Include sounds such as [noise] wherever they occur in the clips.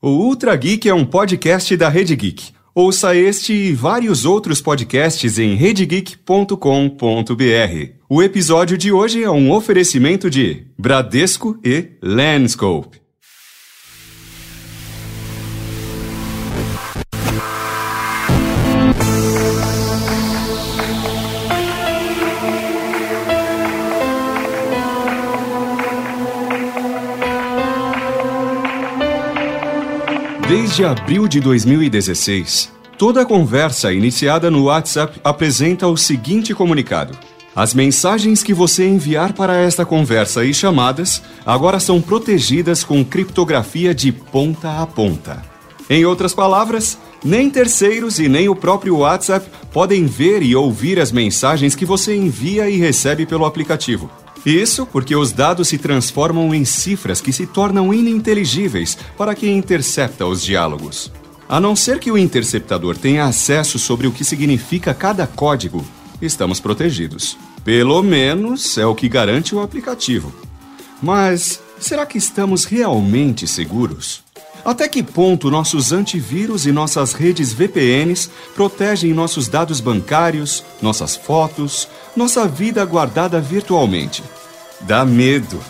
O Ultra Geek é um podcast da Rede Geek. Ouça este e vários outros podcasts em redegeek.com.br. O episódio de hoje é um oferecimento de Bradesco e Landscope. Desde abril de 2016, toda conversa iniciada no WhatsApp apresenta o seguinte comunicado: As mensagens que você enviar para esta conversa e chamadas agora são protegidas com criptografia de ponta a ponta. Em outras palavras, nem terceiros e nem o próprio WhatsApp podem ver e ouvir as mensagens que você envia e recebe pelo aplicativo. Isso porque os dados se transformam em cifras que se tornam ininteligíveis para quem intercepta os diálogos. A não ser que o interceptador tenha acesso sobre o que significa cada código, estamos protegidos. Pelo menos é o que garante o aplicativo. Mas será que estamos realmente seguros? Até que ponto nossos antivírus e nossas redes VPNs protegem nossos dados bancários, nossas fotos, nossa vida guardada virtualmente? Dá medo.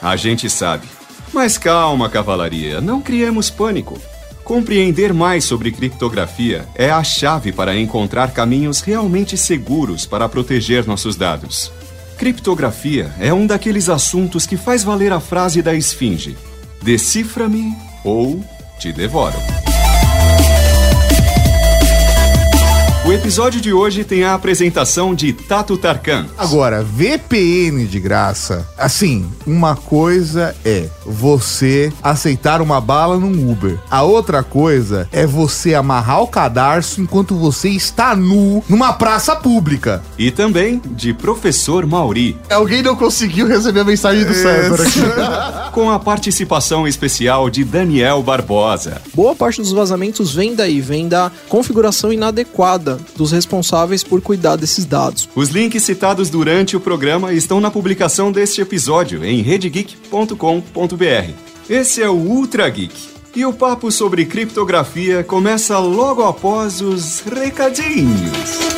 A gente sabe. Mas calma, cavalaria, não criemos pânico. Compreender mais sobre criptografia é a chave para encontrar caminhos realmente seguros para proteger nossos dados. Criptografia é um daqueles assuntos que faz valer a frase da esfinge: decifra-me ou te devoro. O episódio de hoje tem a apresentação de Tato Tarkan. Agora, VPN de graça. Assim, uma coisa é você aceitar uma bala num Uber. A outra coisa é você amarrar o cadarço enquanto você está nu numa praça pública. E também de Professor Mauri. Alguém não conseguiu receber a mensagem do César aqui. [laughs] Com a participação especial de Daniel Barbosa. Boa parte dos vazamentos vem daí, vem da configuração inadequada dos responsáveis por cuidar desses dados. Os links citados durante o programa estão na publicação deste episódio em redegeek.com.br. Esse é o Ultra Geek. E o papo sobre criptografia começa logo após os recadinhos.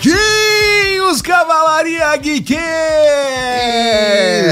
Recadinhos, Cavalaria Geek!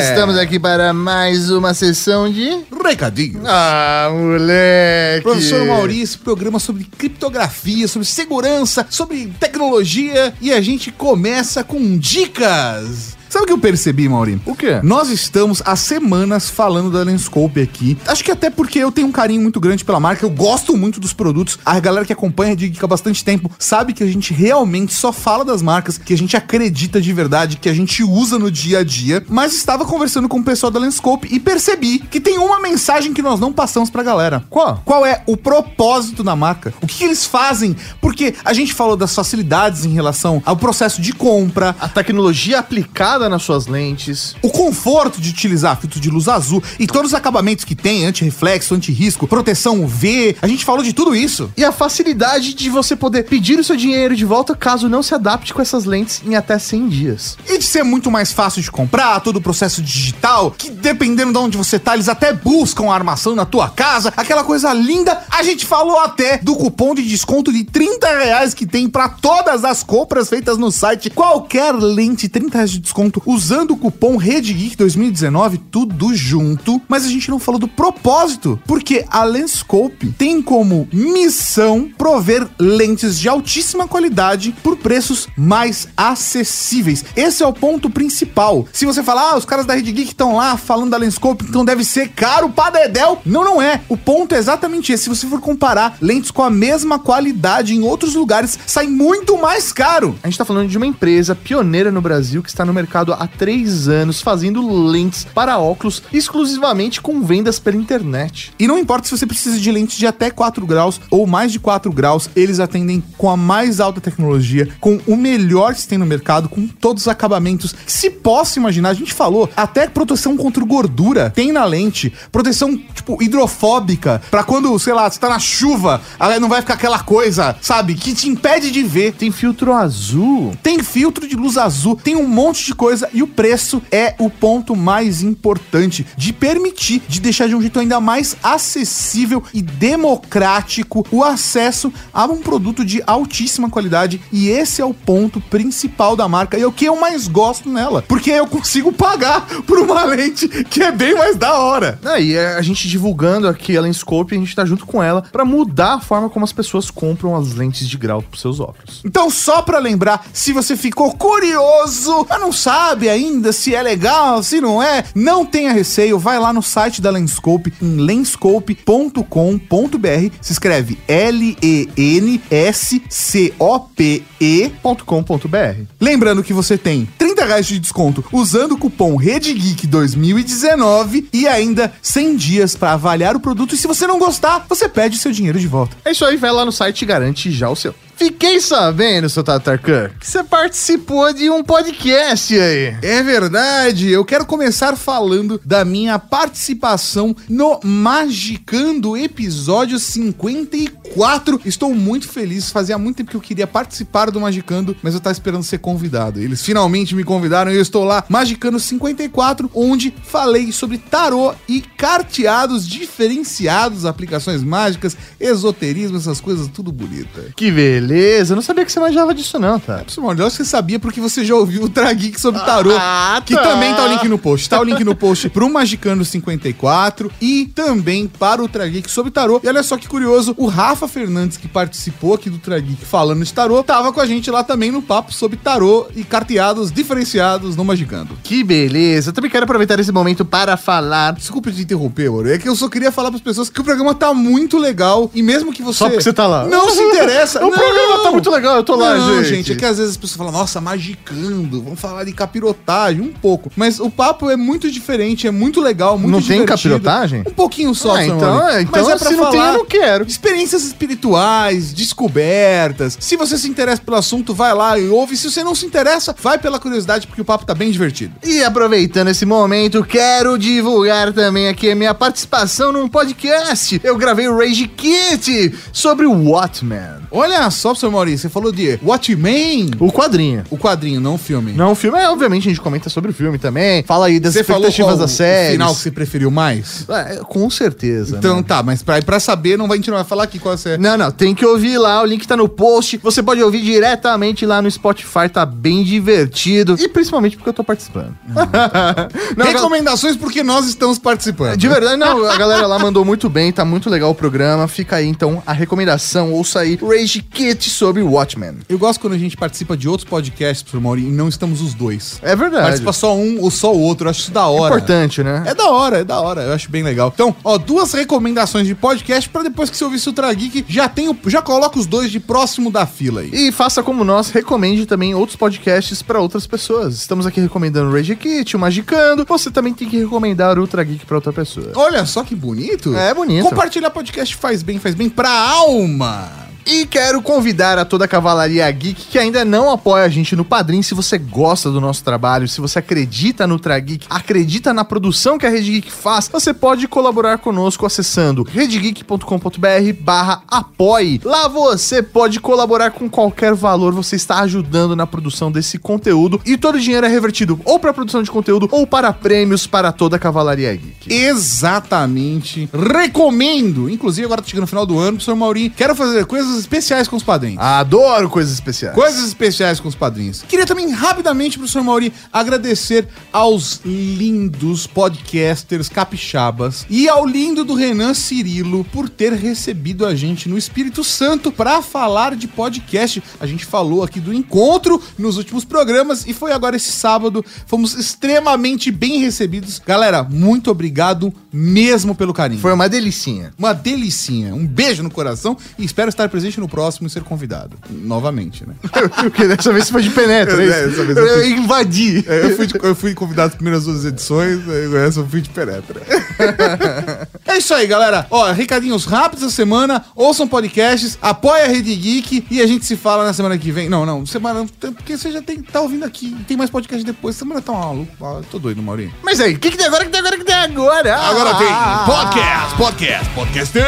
Estamos aqui para mais uma sessão de. Recadinhos. Ah, moleque! Professor Maurício, programa sobre criptografia, sobre segurança, sobre tecnologia e a gente começa com dicas. Sabe o que eu percebi, Maurinho? O quê? Nós estamos há semanas falando da Lenscope aqui. Acho que até porque eu tenho um carinho muito grande pela marca, eu gosto muito dos produtos. A galera que acompanha a Geek há bastante tempo sabe que a gente realmente só fala das marcas que a gente acredita de verdade, que a gente usa no dia a dia. Mas estava conversando com o pessoal da Lenscope e percebi que tem uma mensagem que nós não passamos pra galera. Qual? Qual é o propósito da marca? O que, que eles fazem? Porque a gente falou das facilidades em relação ao processo de compra, A tecnologia aplicada nas suas lentes. o conforto de utilizar filtro de luz azul e todos os acabamentos que tem, anti-reflexo, anti-risco, proteção UV. A gente falou de tudo isso. E a facilidade de você poder pedir o seu dinheiro de volta caso não se adapte com essas lentes em até 100 dias. E de ser muito mais fácil de comprar, todo o processo digital, que dependendo de onde você tá, eles até buscam a armação na tua casa, aquela coisa linda. A gente falou até do cupom de desconto de 30 reais que tem para todas as compras feitas no site. Qualquer lente, 30 reais de desconto, usando o cupom RedeGeek 2019, tudo junto. Mas a gente não falou do propósito, porque a Lenscope tem como missão prover lentes de altíssima qualidade por preços mais acessíveis. Esse é o ponto principal. Se você falar, ah, os caras da Rede Geek estão lá falando da Lenscope, então deve ser caro pra dedéu. Não, não é. O ponto é exatamente esse. Se você for comparar lentes com a mesma qualidade em outros lugares, sai muito mais caro. A gente tá falando de uma empresa pioneira no Brasil que está no mercado mercado há três anos, fazendo lentes para óculos exclusivamente com vendas pela internet. E não importa se você precisa de lentes de até 4 graus ou mais de 4 graus, eles atendem com a mais alta tecnologia, com o melhor que se tem no mercado, com todos os acabamentos que se possa imaginar. A gente falou, até proteção contra gordura tem na lente, proteção tipo hidrofóbica, para quando, sei lá, você tá na chuva, ela não vai ficar aquela coisa, sabe, que te impede de ver. Tem filtro azul. Tem filtro de luz azul, tem um monte de coisa e o preço é o ponto mais importante de permitir, de deixar de um jeito ainda mais acessível e democrático o acesso a um produto de altíssima qualidade e esse é o ponto principal da marca e é o que eu mais gosto nela, porque eu consigo pagar por uma lente que é bem mais da hora. Aí a gente divulgando aqui a Lenscope, a gente tá junto com ela para mudar a forma como as pessoas compram as lentes de grau pros seus óculos. Então, só pra lembrar, se você ficou curioso, mas não sabe ainda se é legal, se não é, não tenha receio, vai lá no site da Lenscope, em lenscope.com.br, se escreve L-E-N-S-C-O-P-E.com.br. Lembrando que você tem 30 reais de desconto usando o cupom RedeGeek 2019 e ainda 100 dias pra avaliar o produto e se você não gostar, você pede seu dinheiro de volta. É isso aí, vai lá no site e garante já o seu. Fiquei sabendo, seu Tatarkan, que você participou de um podcast aí. É verdade, eu quero começar falando da minha participação no Magicando episódio 54. Estou muito feliz, fazia muito tempo que eu queria participar do Magicando, mas eu tava esperando ser convidado. Eles finalmente me convidaram e eu estou lá, Magicando 54, onde falei sobre tarô e carteados diferenciados, aplicações mágicas, esoterismo, essas coisas tudo bonita. Que beleza, eu não sabia que você manjava disso não, tá? Simone, eu acho que você sabia porque você já ouviu o Trageek sobre tarô. Ah, que tá. também tá o link no post. Tá o link no post pro Magicano 54 e também para o Trageek sobre tarô. E olha só que curioso, o Rafa Fernandes, que participou aqui do Trageek falando de tarô, tava com a gente lá também no papo sobre tarô e carteados diferenciados no Magicando. Que beleza, eu também quero aproveitar esse momento para falar. Desculpa te interromper, mano. É que eu só queria falar pras pessoas que o programa tá muito legal e mesmo que você. Só porque você tá lá. Não se interessa. [laughs] O programa tá muito legal, eu tô lá, Não, gente. gente, é que às vezes as pessoas falam, nossa, magicando, vamos falar de capirotagem, um pouco. Mas o papo é muito diferente, é muito legal, muito Não tem divertido. capirotagem? Um pouquinho só, Ah, então, nome. é, então Mas é pra se não tem, falar eu não quero. Experiências espirituais, descobertas. Se você se interessa pelo assunto, vai lá e ouve. Se você não se interessa, vai pela curiosidade, porque o papo tá bem divertido. E aproveitando esse momento, quero divulgar também aqui a minha participação num podcast. Eu gravei o Rage Kit sobre o Watchmen. Olha só, seu Maurício, você falou de Watchmen, O quadrinho. o quadrinho, não o filme. Não, o filme é, obviamente, a gente comenta sobre o filme também. Fala aí das Você expectativas da o série. final que você preferiu mais? É, com certeza. Então né? tá, mas pra, pra saber, não vai, a gente não vai falar aqui qual é. Não, não, tem que ouvir lá, o link tá no post. Você pode ouvir diretamente lá no Spotify, tá bem divertido. E principalmente porque eu tô participando. [laughs] não, Recomendações porque nós estamos participando. de verdade, não, a galera lá mandou muito bem, tá muito legal o programa. Fica aí então a recomendação, ouça aí Rage Kit sobre Watchmen. Eu gosto quando a gente participa de outros podcasts, professor Mauri, e não estamos os dois. É verdade. Participa só um ou só o outro, eu acho isso da hora. Importante, né? É da hora, é da hora, eu acho bem legal. Então, ó, duas recomendações de podcast pra depois que você ouvir o Ultra Geek, já tem o, já coloca os dois de próximo da fila aí. E faça como nós, recomende também outros podcasts pra outras pessoas. Estamos aqui recomendando o Rage Kit, o Magicando. Você também tem que recomendar o Ultra Geek pra outra pessoa. Olha só que bonito. É bonito. Compartilhar podcast faz bem, faz bem pra alma. E quero convidar a toda a Cavalaria Geek que ainda não apoia a gente no Padrim. Se você gosta do nosso trabalho, se você acredita no Trageek, acredita na produção que a Rede Geek faz, você pode colaborar conosco acessando redegeek.com.br barra apoie. Lá você pode colaborar com qualquer valor, você está ajudando na produção desse conteúdo e todo o dinheiro é revertido ou para produção de conteúdo ou para prêmios para toda a Cavalaria Geek. Exatamente. Recomendo. Inclusive, agora tá chegando no final do ano, professor Maurinho. Quero fazer coisas especiais com os padrinhos. Adoro coisas especiais. Coisas especiais com os padrinhos. Queria também, rapidamente, professor Mauri, agradecer aos lindos podcasters capixabas e ao lindo do Renan Cirilo por ter recebido a gente no Espírito Santo para falar de podcast. A gente falou aqui do encontro nos últimos programas e foi agora esse sábado. Fomos extremamente bem recebidos. Galera, muito obrigado mesmo pelo carinho. Foi uma delicinha. uma delicinha. Um beijo no coração e espero estar presente no próximo e ser convidado. Novamente, né? [laughs] Porque dessa vez você foi de penetra, é, É, isso? vez eu eu fui- invadi. É, Eu fui, de- eu fui convidado nas primeiras duas edições, essa eu fui de penetra. [laughs] é isso aí, galera. Ó, recadinhos rápidos da semana, ouçam podcasts, apoia a Rede Geek e a gente se fala na semana que vem. Não, não, semana. Porque você já tem, tá ouvindo aqui, tem mais podcast depois. Semana tá maluco. Ah, tô doido, Maurinho. Mas aí, o que, que tem agora? O que tem agora? O que tem agora? Ah, Agora tem podcast, podcast, podcast.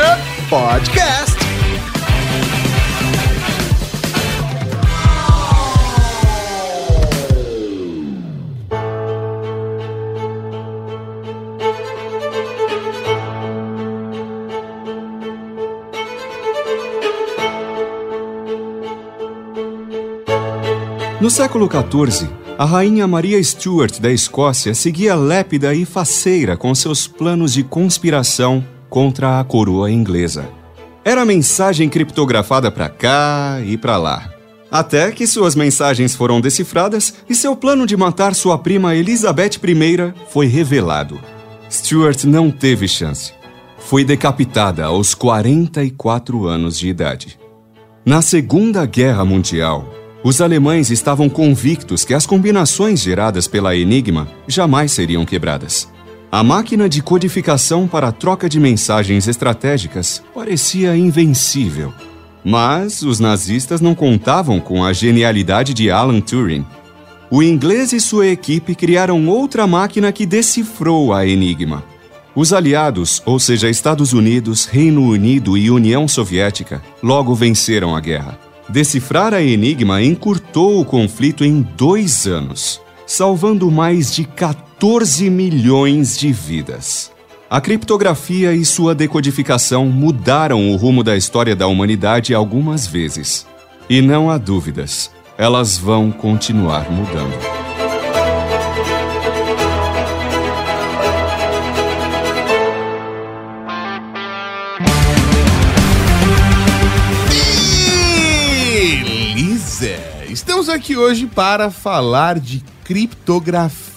podcast. No século XIV, a rainha Maria Stuart da Escócia seguia lépida e faceira com seus planos de conspiração contra a coroa inglesa. Era mensagem criptografada para cá e para lá. Até que suas mensagens foram decifradas e seu plano de matar sua prima Elizabeth I foi revelado. Stuart não teve chance. Foi decapitada aos 44 anos de idade. Na Segunda Guerra Mundial, os alemães estavam convictos que as combinações geradas pela Enigma jamais seriam quebradas. A máquina de codificação para a troca de mensagens estratégicas parecia invencível. Mas os nazistas não contavam com a genialidade de Alan Turing. O inglês e sua equipe criaram outra máquina que decifrou a Enigma. Os aliados, ou seja, Estados Unidos, Reino Unido e União Soviética, logo venceram a guerra. Decifrar a Enigma encurtou o conflito em dois anos, salvando mais de 14 milhões de vidas. A criptografia e sua decodificação mudaram o rumo da história da humanidade algumas vezes. E não há dúvidas, elas vão continuar mudando. Aqui hoje para falar de criptografia.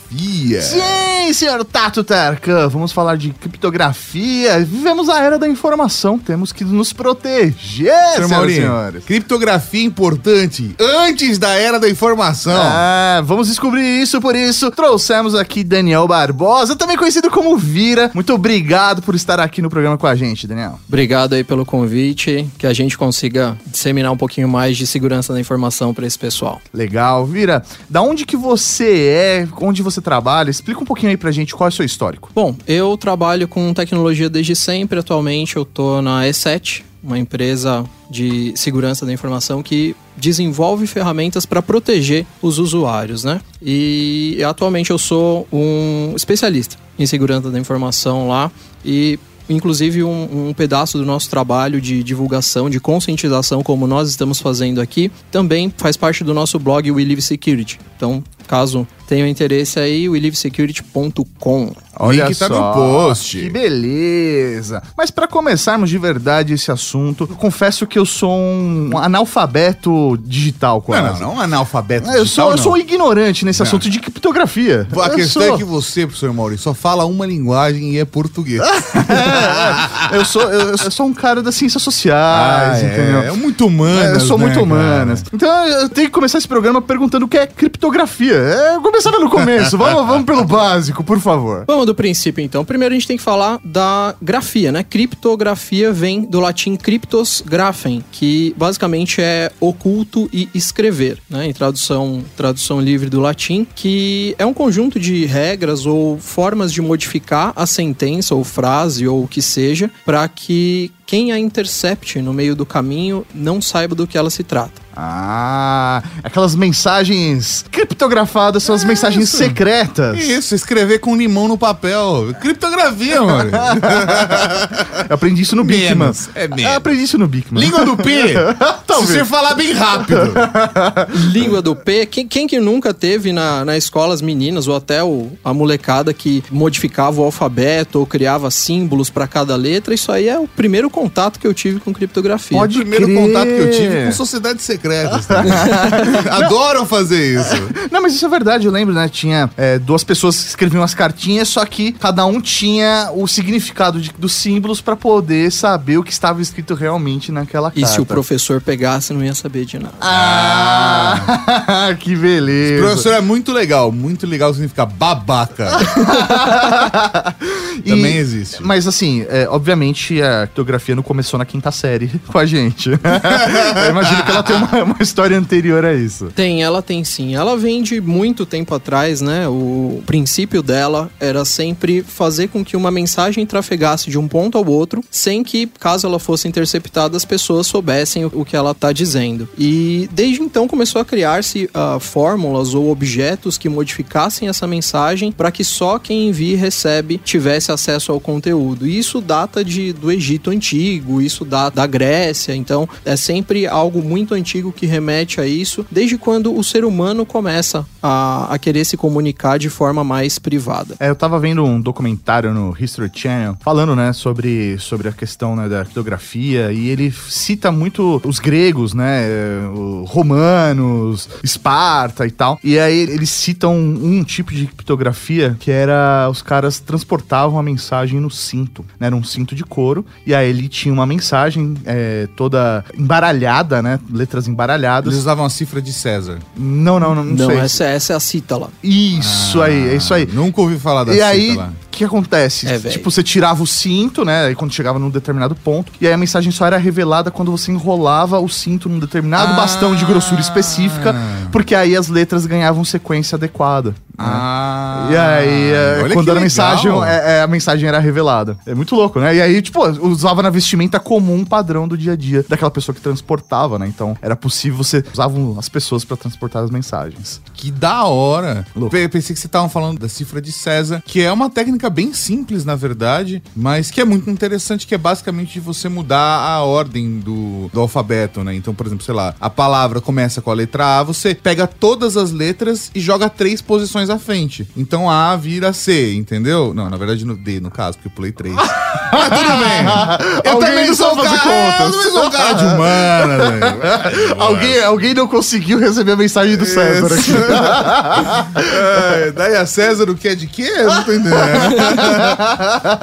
Sim, senhor Tato Tarkan, vamos falar de criptografia. Vivemos a era da informação, temos que nos proteger, Senhor senhoras e senhores. criptografia é importante antes da era da informação. Ah, vamos descobrir isso, por isso trouxemos aqui Daniel Barbosa, também conhecido como Vira. Muito obrigado por estar aqui no programa com a gente, Daniel. Obrigado aí pelo convite, que a gente consiga disseminar um pouquinho mais de segurança da informação para esse pessoal. Legal, Vira. Da onde que você é, onde você trabalha? Explica um pouquinho aí pra gente qual é o seu histórico. Bom, eu trabalho com tecnologia desde sempre. Atualmente eu tô na E7, uma empresa de segurança da informação que desenvolve ferramentas para proteger os usuários, né? E atualmente eu sou um especialista em segurança da informação lá e inclusive um, um pedaço do nosso trabalho de divulgação, de conscientização, como nós estamos fazendo aqui, também faz parte do nosso blog We Live Security. Então, caso tenham interesse aí, welivesecurity.com. Olha Link tá só, no post. Que beleza. Mas pra começarmos de verdade esse assunto, eu confesso que eu sou um analfabeto digital Não, quase. não, não um analfabeto Eu digital, sou, eu não. sou ignorante nesse Não. assunto de criptografia. A Eu questão sou- é que você, professor Maurício, só fala uma linguagem e é português. É, [laughs] eu sou eu, eu sou um cara das ciências sociais, entendeu? é, é muito humanas, É, eu sou né, muito cara? humanas. Então eu tenho que começar esse programa perguntando o que é criptografia. É, começar pelo começo. [laughs] vamos, vamos pelo básico, por favor. Vamos do princípio então. Primeiro a gente tem que falar da grafia, né? Criptografia vem do latim cryptos graphem, que basicamente é oculto e escrever, né? Em tradução, tradução livre do latim, que é um conjunto de regras ou formas de modificar a sentença ou frase ou o que seja para que quem a intercepte no meio do caminho não saiba do que ela se trata. Ah, aquelas mensagens criptografadas são as mensagens isso. secretas. Isso, escrever com limão no papel. Criptografia, mano. Eu aprendi isso no Bigman. Menos, é. Eu aprendi isso no Bigman. Língua do P. [laughs] se Talvez. você falar bem rápido. Língua do P, quem, quem que nunca teve na, na escola as meninas ou até o, a molecada que modificava o alfabeto ou criava símbolos para cada letra? Isso aí é o primeiro contato que eu tive com criptografia. Pode O primeiro crer. contato que eu tive com sociedade secreta. Secretas. também. [laughs] Adoram fazer isso. Não, mas isso é verdade, eu lembro, né? Tinha é, duas pessoas que escreviam as cartinhas, só que cada um tinha o significado de- dos símbolos pra poder saber o que estava escrito realmente naquela E carta. se o professor pegasse, não ia saber de nada. Ah, [laughs] que beleza. Professor é muito legal. Muito legal significa babaca. [laughs] E- Também existe. Mas assim, é, obviamente a criptografia não começou na quinta série com a gente. eu imagino que ela tem uma, [laughs] uma história anterior a isso. Tem, ela tem sim. Ela vem de muito tempo atrás, né? O princípio dela era sempre fazer com que uma mensagem trafegasse de um ponto ao outro, sem que, caso ela fosse interceptada, as pessoas soubessem o, que ela está dizendo. E desde então começou a criar-se ah, fórmulas ou objetos que modificassem essa mensagem para que só quem envia e recebe tivesse acesso ao conteúdo. E isso data de, do Egito antigo, isso data da Grécia, então é sempre algo muito antigo que remete a isso, desde quando o ser humano começa a, a querer se comunicar de forma mais privada. É, eu tava vendo um documentário no History Channel falando, né, sobre, sobre a questão né, da criptografia e ele cita muito os gregos, né, romanos, Esparta e tal. E aí eles citam um tipo de criptografia que era os caras transportavam a mensagem no cinto, né, era um cinto de couro e aí ele tinha uma mensagem eh, toda embaralhada, né, letras embaralhadas. Eles usavam a cifra de César. Não, não, não, não, Não, sei. essa, essa é a cítala. Isso aí, é isso aí. Nunca ouvi falar da E cita aí, lá. o que acontece? É, tipo, você tirava o cinto, né? Aí quando chegava num determinado ponto. E aí a mensagem só era revelada quando você enrolava o cinto num determinado Ah. bastão de grossura específica. Porque aí as letras ganhavam sequência adequada. Ah, E aí, é, quando era legal. mensagem, é, é, a mensagem era revelada. É muito louco, né? E aí, tipo, usava na vestimenta comum padrão do dia a dia daquela pessoa que transportava, né? Então, era possível você usavam as pessoas pra transportar as mensagens. Que da hora. Louco. Pe- Pensei que você estavam falando da cifra de César, que é uma técnica bem simples, na verdade, mas que é muito interessante, que é basicamente de você mudar a ordem do, do alfabeto, né? Então, por exemplo, sei lá, a palavra começa com a letra A, você pega todas as letras e joga três posições à frente. Então A vira C, entendeu? Não, na verdade no D, no caso, porque eu pulei três. [laughs] Mas tudo bem. Eu Alguém também não sou um fazer cara, eu contas. também sou um cara de humana, velho. [laughs] Alguém, alguém não conseguiu receber a mensagem do César aqui. [laughs] É, daí a César o que é de quê? Eu não tô entendendo.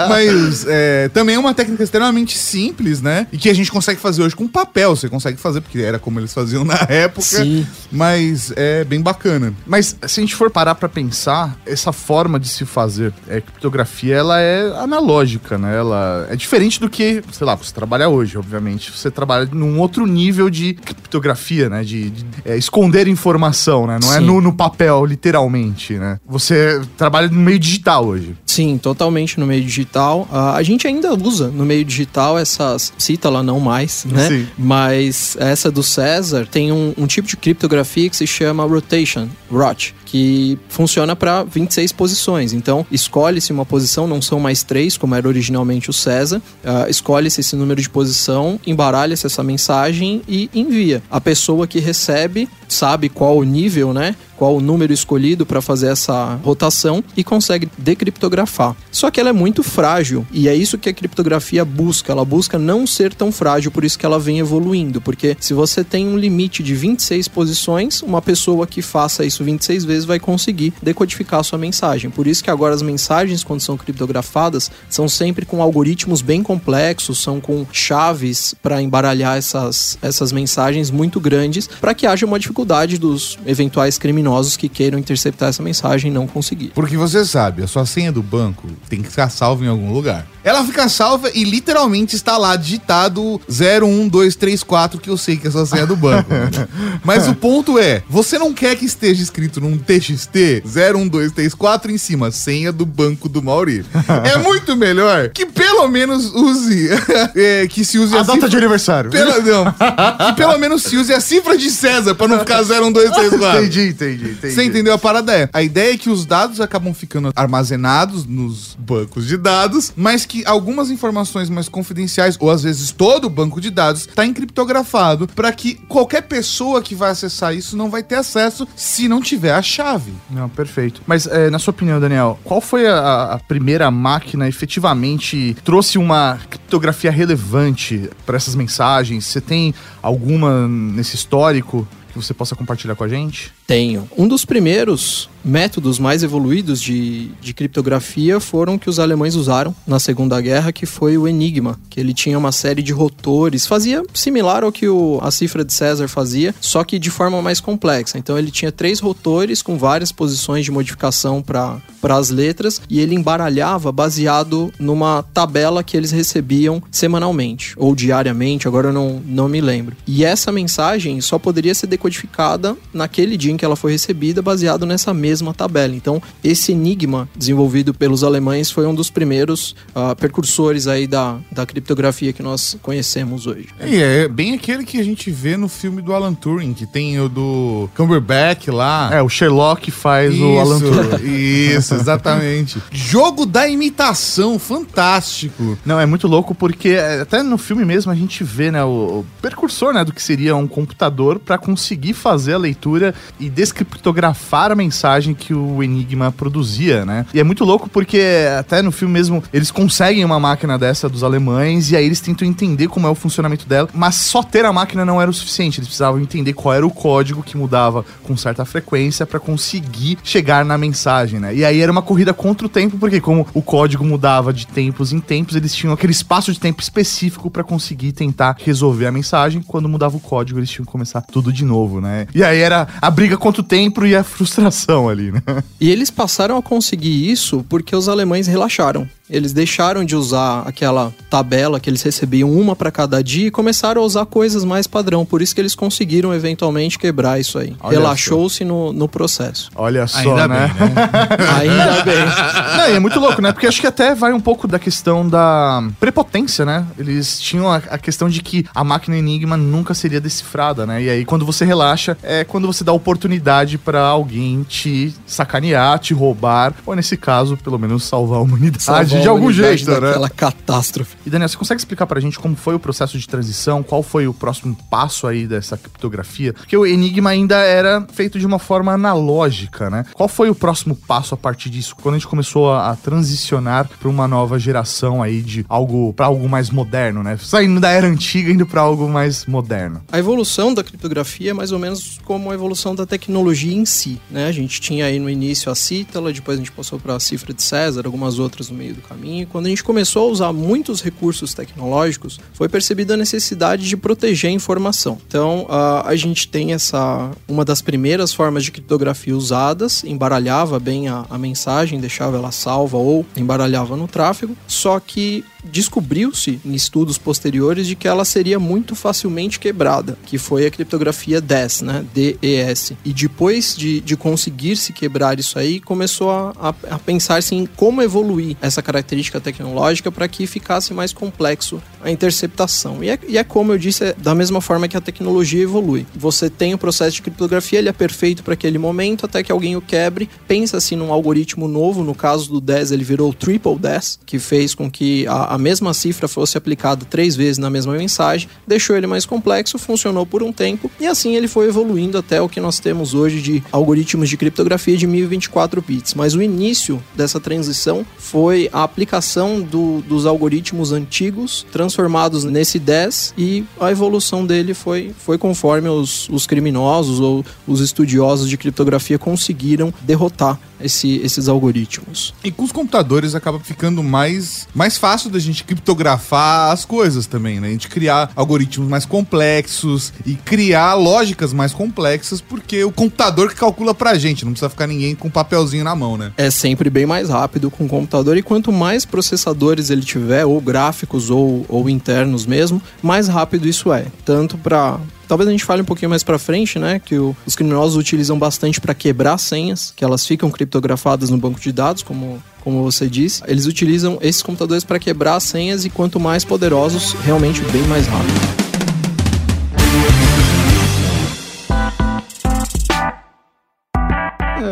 Mas é, também é uma técnica extremamente simples, né? E que a gente consegue fazer hoje com papel. Você consegue fazer, porque era como eles faziam na época. Sim. Mas é bem bacana. Mas se a gente for parar pra pensar, essa forma de se fazer é, criptografia, ela é analógica, né? Ela é diferente do que, sei lá, você trabalha hoje, obviamente. Você trabalha num outro nível de criptografia, né? De, de, é, esconder informação, né? Não é Sim. no, no papel, literalmente, né? Você trabalha no meio digital hoje. Sim, totalmente no meio digital. Ah, a gente ainda usa no meio digital essas. Cita lá não mais, né? Sim. Mas essa do César tem um, um tipo de criptografia que se chama rotation, ROT, que funciona para 26 posições. Então, escolhe-se uma posição, não são mais três, como era originalmente o César. Ah, escolhe-se esse número de posição, embaralha-se essa mensagem e envia. A pessoa que recebe sabe qual o nível, né? Qual o número escolhido para fazer essa rotação e consegue decriptografar. Só que ela é muito frágil e é isso que a criptografia busca. Ela busca não ser tão frágil, por isso que ela vem evoluindo. Porque se você tem um limite de 26 posições, uma pessoa que faça isso 26 vezes vai conseguir decodificar a sua mensagem. Por isso que agora as mensagens, quando são criptografadas, são sempre com algoritmos bem complexos, são com chaves para embaralhar essas, essas mensagens muito grandes, para que haja uma dificuldade dos eventuais criminosos que queiram interceptar essa mensagem e não conseguir. Porque você sabe, a sua senha do banco tem que ficar salva em algum lugar. Ela fica salva e literalmente está lá digitado 01234, que eu sei que é a sua senha do banco. [laughs] Mas o ponto é, você não quer que esteja escrito num TXT 01234 em cima, senha do banco do Mauri. É [laughs] muito melhor que pelo menos use, [laughs] é, que se use A data cifra- de aniversário. Pela, não, que pelo menos se use a cifra de César pra não ficar 01234. Entendi, entendi. Entendi, entendi. Você entendeu a parada? É. A ideia é que os dados acabam ficando armazenados nos bancos de dados, mas que algumas informações mais confidenciais, ou às vezes todo o banco de dados, está encriptografado para que qualquer pessoa que vai acessar isso não vai ter acesso se não tiver a chave. Não, perfeito. Mas, é, na sua opinião, Daniel, qual foi a, a primeira máquina efetivamente trouxe uma criptografia relevante para essas mensagens? Você tem alguma nesse histórico que você possa compartilhar com a gente? Tenho. Um dos primeiros métodos mais evoluídos de, de criptografia foram que os alemães usaram na Segunda Guerra, que foi o Enigma, que ele tinha uma série de rotores, fazia similar ao que o, a cifra de César fazia, só que de forma mais complexa. Então ele tinha três rotores com várias posições de modificação para as letras e ele embaralhava baseado numa tabela que eles recebiam semanalmente ou diariamente, agora eu não, não me lembro. E essa mensagem só poderia ser decodificada naquele dia que ela foi recebida, baseado nessa mesma tabela. Então, esse enigma desenvolvido pelos alemães foi um dos primeiros uh, precursores aí da, da criptografia que nós conhecemos hoje. E é bem aquele que a gente vê no filme do Alan Turing, que tem o do Cumberbatch lá. É, o Sherlock faz Isso, o Alan Turing. Isso, exatamente. [laughs] Jogo da imitação, fantástico. Não, é muito louco porque é, até no filme mesmo a gente vê, né, o, o precursor, né, do que seria um computador para conseguir fazer a leitura e descriptografar a mensagem que o Enigma produzia, né? E é muito louco porque até no filme mesmo eles conseguem uma máquina dessa dos alemães e aí eles tentam entender como é o funcionamento dela, mas só ter a máquina não era o suficiente, eles precisavam entender qual era o código que mudava com certa frequência para conseguir chegar na mensagem, né? E aí era uma corrida contra o tempo, porque como o código mudava de tempos em tempos, eles tinham aquele espaço de tempo específico para conseguir tentar resolver a mensagem. Quando mudava o código, eles tinham que começar tudo de novo, né? E aí era a briga contra o tempo e a frustração ali, né? E eles passaram a conseguir isso porque os alemães relaxaram. Eles deixaram de usar aquela tabela que eles recebiam uma para cada dia e começaram a usar coisas mais padrão. Por isso que eles conseguiram eventualmente quebrar isso aí. Relaxou-se no, no processo. Olha só, Ainda né? bem, né? [laughs] Ainda bem. Não, e é muito louco, né? Porque acho que até vai um pouco da questão da prepotência, né? Eles tinham a, a questão de que a máquina Enigma nunca seria decifrada, né? E aí, quando você relaxa, é quando você dá oportunidade pra alguém te sacanear, te roubar, ou nesse caso, pelo menos salvar a humanidade Salvar de a algum jeito, né? daquela catástrofe. E Daniel, você consegue explicar pra gente como foi o processo de transição? Qual foi o próximo passo aí dessa criptografia? Porque o Enigma ainda era feito de uma forma analógica, né? Qual foi o próximo passo a partir disso? Quando a gente começou a, a transicionar pra uma nova geração aí de algo para algo mais moderno, né? Saindo da era antiga indo pra algo mais moderno. A evolução da criptografia é mais ou menos como a evolução da tecnologia em si, né? A gente tinha aí no início a cítala, depois a gente passou para a cifra de César, algumas outras no meio do caminho. Quando a gente começou a usar muitos recursos tecnológicos, foi percebida a necessidade de proteger a informação. Então, a, a gente tem essa uma das primeiras formas de criptografia usadas, embaralhava bem a, a mensagem, deixava ela salva ou embaralhava no tráfego, só que descobriu-se em estudos posteriores de que ela seria muito facilmente quebrada, que foi a criptografia DES, né? DES. E depois de, de conseguir se quebrar isso aí, começou a, a, a pensar-se em como evoluir essa característica tecnológica para que ficasse mais complexo a interceptação. E é, e é como eu disse, é da mesma forma que a tecnologia evolui. Você tem o processo de criptografia, ele é perfeito para aquele momento, até que alguém o quebre, pensa-se num algoritmo novo, no caso do DES ele virou o Triple DES, que fez com que a, a mesma cifra fosse aplicada três vezes na mesma mensagem, deixou ele mais complexo, funcionou por um tempo, e assim ele foi evoluindo até o que nós temos hoje de algoritmos de criptografia de 1024 bits. Mas o início dessa transição foi a aplicação do, dos algoritmos antigos transformados nesse 10 e a evolução dele foi, foi conforme os, os criminosos ou os estudiosos de criptografia conseguiram derrotar esse, esses algoritmos. E com os computadores acaba ficando mais, mais fácil da gente criptografar as coisas também, né? A gente criar algoritmos mais complexos e criar lógicas mais complexas, porque o computador que calcula pra gente, não precisa ficar ninguém com um papelzinho na mão, né? É sempre bem mais rápido com o computador e quanto mais processadores ele tiver, ou gráficos ou, ou internos mesmo, mais rápido isso é. Tanto para Talvez a gente fale um pouquinho mais pra frente, né? Que o- os criminosos utilizam bastante para quebrar senhas, que elas ficam criptografadas no banco de dados, como, como você disse. Eles utilizam esses computadores para quebrar senhas e quanto mais poderosos, realmente bem mais rápido.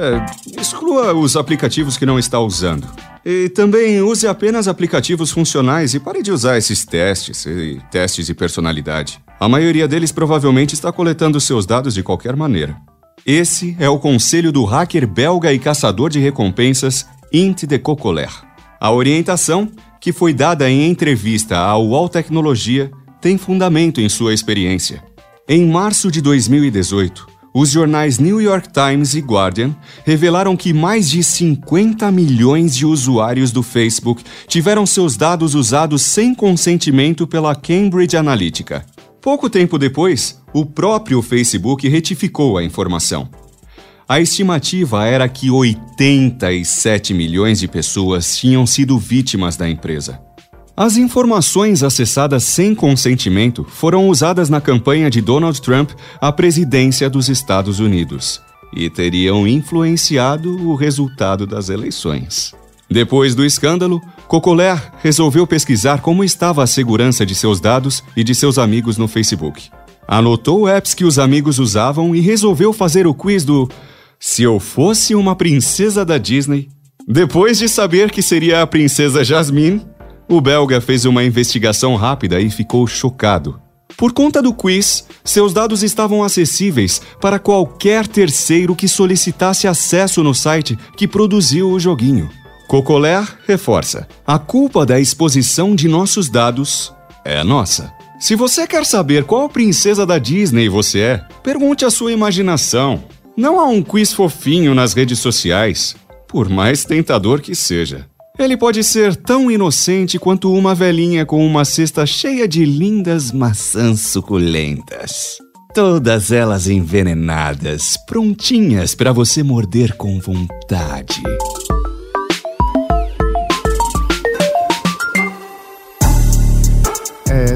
É, exclua os aplicativos que não está usando. E também use apenas aplicativos funcionais e pare de usar esses testes, e testes de personalidade. A maioria deles provavelmente está coletando seus dados de qualquer maneira. Esse é o conselho do hacker belga e caçador de recompensas Int de Cocoler. A orientação, que foi dada em entrevista à UOL Tecnologia, tem fundamento em sua experiência. Em março de 2018, os jornais New York Times e Guardian revelaram que mais de 50 milhões de usuários do Facebook tiveram seus dados usados sem consentimento pela Cambridge Analytica. Pouco tempo depois, o próprio Facebook retificou a informação. A estimativa era que 87 milhões de pessoas tinham sido vítimas da empresa. As informações acessadas sem consentimento foram usadas na campanha de Donald Trump à presidência dos Estados Unidos e teriam influenciado o resultado das eleições. Depois do escândalo, Cocoler resolveu pesquisar como estava a segurança de seus dados e de seus amigos no Facebook. Anotou apps que os amigos usavam e resolveu fazer o quiz do Se eu fosse uma princesa da Disney. Depois de saber que seria a princesa Jasmine, o belga fez uma investigação rápida e ficou chocado. Por conta do quiz, seus dados estavam acessíveis para qualquer terceiro que solicitasse acesso no site que produziu o joguinho. Cocoler reforça: a culpa da exposição de nossos dados é nossa. Se você quer saber qual princesa da Disney você é, pergunte à sua imaginação. Não há um quiz fofinho nas redes sociais, por mais tentador que seja. Ele pode ser tão inocente quanto uma velhinha com uma cesta cheia de lindas maçãs suculentas. Todas elas envenenadas, prontinhas para você morder com vontade.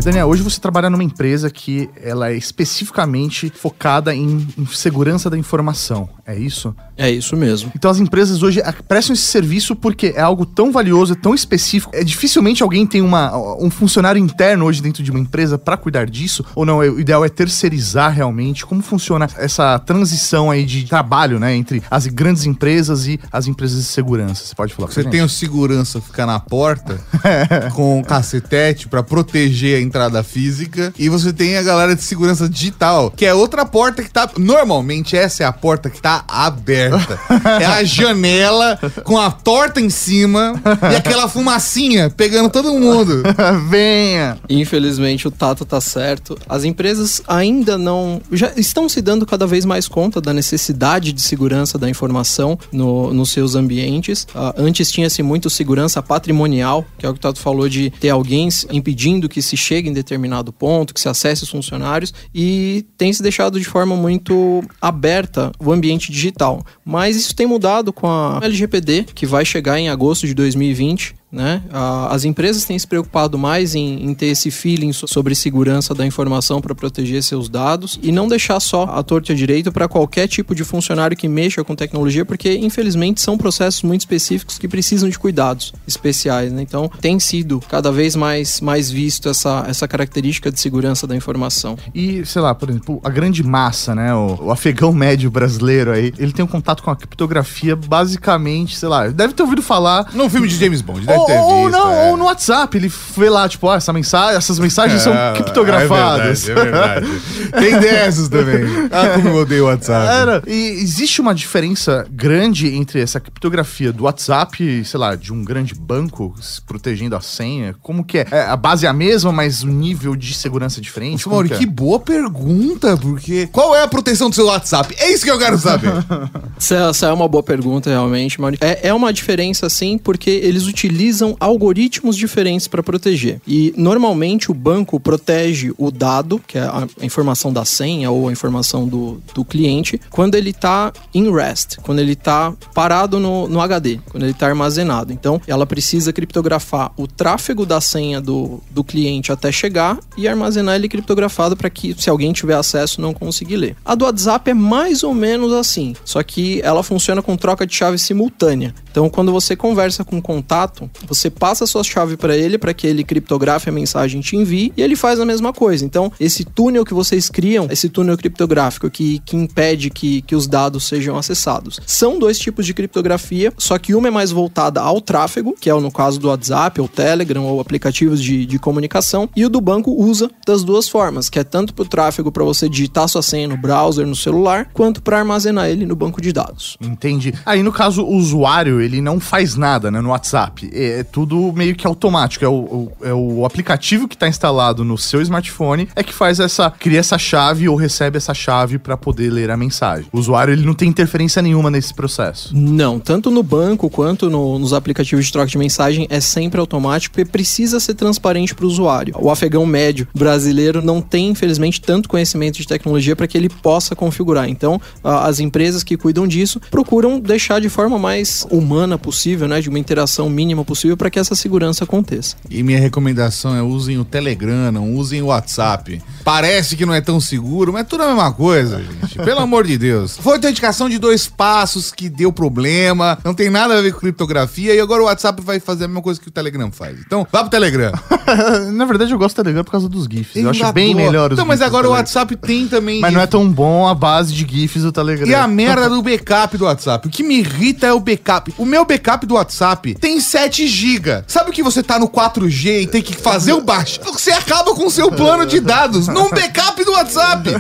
Daniel, hoje você trabalha numa empresa que ela é especificamente focada em, em segurança da informação, é isso? É isso mesmo. Então as empresas hoje prestam esse serviço porque é algo tão valioso, tão específico. É dificilmente alguém tem uma, um funcionário interno hoje dentro de uma empresa para cuidar disso, ou não? É, o ideal é terceirizar realmente. Como funciona essa transição aí de trabalho, né, entre as grandes empresas e as empresas de segurança? Você pode falar pra Você gente? tem o segurança ficar na porta [laughs] com um cacetete pra proteger a entrada física e você tem a galera de segurança digital, que é outra porta que tá normalmente essa é a porta que tá aberta. É a [laughs] janela com a torta em cima e aquela fumacinha pegando todo mundo. [laughs] Venha! Infelizmente o Tato tá certo. As empresas ainda não. já estão se dando cada vez mais conta da necessidade de segurança da informação no, nos seus ambientes. Ah, antes tinha-se muito segurança patrimonial, que é o que o Tato falou de ter alguém impedindo que se chegue em determinado ponto, que se acesse os funcionários, e tem se deixado de forma muito aberta o ambiente digital. Mas isso tem mudado com a LGPD, que vai chegar em agosto de 2020. Né? As empresas têm se preocupado mais em, em ter esse feeling so- sobre segurança da informação para proteger seus dados e não deixar só a torta direito para qualquer tipo de funcionário que mexa com tecnologia, porque infelizmente são processos muito específicos que precisam de cuidados especiais. Né? Então tem sido cada vez mais, mais visto essa, essa característica de segurança da informação. E, sei lá, por exemplo, a grande massa, né? O, o afegão médio brasileiro aí, ele tem um contato com a criptografia basicamente, sei lá, deve ter ouvido falar. Num filme de James Bond, deve Ou, ou não, é. ou no WhatsApp, ele vê lá, tipo, ó, essa mensagem, essas mensagens são Ah, criptografadas. É verdade, é verdade. Tem dessas também. Ah, como eu odeio o WhatsApp. Era. E existe uma diferença grande entre essa criptografia do WhatsApp, sei lá, de um grande banco se protegendo a senha? Como que é? É, A base é a mesma, mas o nível de segurança é diferente? Nossa, Mauri, que é? que boa pergunta, porque qual é a proteção do seu WhatsApp? É isso que eu quero saber. [laughs] Essa, essa é uma boa pergunta, realmente, Mauri. É, é uma diferença, sim, porque eles utilizam algoritmos diferentes para proteger. E normalmente o banco protege o dado, que é a a informação da senha ou a informação do, do cliente, quando ele está em rest, quando ele está parado no, no HD, quando ele está armazenado. Então, ela precisa criptografar o tráfego da senha do, do cliente até chegar e armazenar ele criptografado para que, se alguém tiver acesso, não conseguir ler. A do WhatsApp é mais ou menos assim, só que ela funciona com troca de chave simultânea. Então, quando você conversa com um contato, Você passa a sua chave para ele para que ele criptografe a mensagem e te envie e ele faz a mesma coisa. Então, esse túnel que vocês criam, esse túnel criptográfico que, que impede que, que os dados sejam acessados, são dois tipos de criptografia, só que uma é mais voltada ao tráfego, que é no caso do WhatsApp ou Telegram ou aplicativos de, de comunicação, e o do banco usa das duas formas, que é tanto para o tráfego para você digitar sua senha no browser, no celular, quanto para armazenar ele no banco de dados. Entendi. Aí, no caso, o usuário, ele não faz nada, né, no WhatsApp. É, é tudo meio que automático. É o, o- é o aplicativo que tá instalado no seu smartphone é que faz essa, cria essa chave ou recebe essa chave para poder ler a mensagem. O usuário, ele não tem interferência nenhuma nesse processo. Não, tanto no banco quanto no- nos aplicativos de troca de mensagem é sempre automático e precisa ser transparente para o usuário. O afegão médio brasileiro não tem, infelizmente, tanto conhecimento de tecnologia para que ele possa configurar. Então, as empresas que cuidam disso procuram deixar de forma mais humana possível, né, de uma interação mínima possível para que essa segurança aconteça. E minha recomendação é usem o Telegram, não usem o WhatsApp. Parece que não é tão seguro, mas é tudo a mesma coisa, gente. [laughs] Pelo amor de Deus. Foi autenticação de dois passos que deu problema, não tem nada a ver com criptografia e agora o WhatsApp vai fazer a mesma coisa que o Telegram faz. Então, vá pro Telegram. [laughs] Na verdade, eu gosto do Telegram por causa dos GIFs. Eu, acho bem melhor os Então, mas agora o. WhatsApp tem também. Mas não é tão bom a base de GIFs do Telegram. E a merda do backup do WhatsApp. O que me irrita é o backup. O meu backup do WhatsApp tem 7 GB. Sabe que você tá no 4G e tem que fazer o baixo? Você acaba com o seu plano de dados num backup do WhatsApp.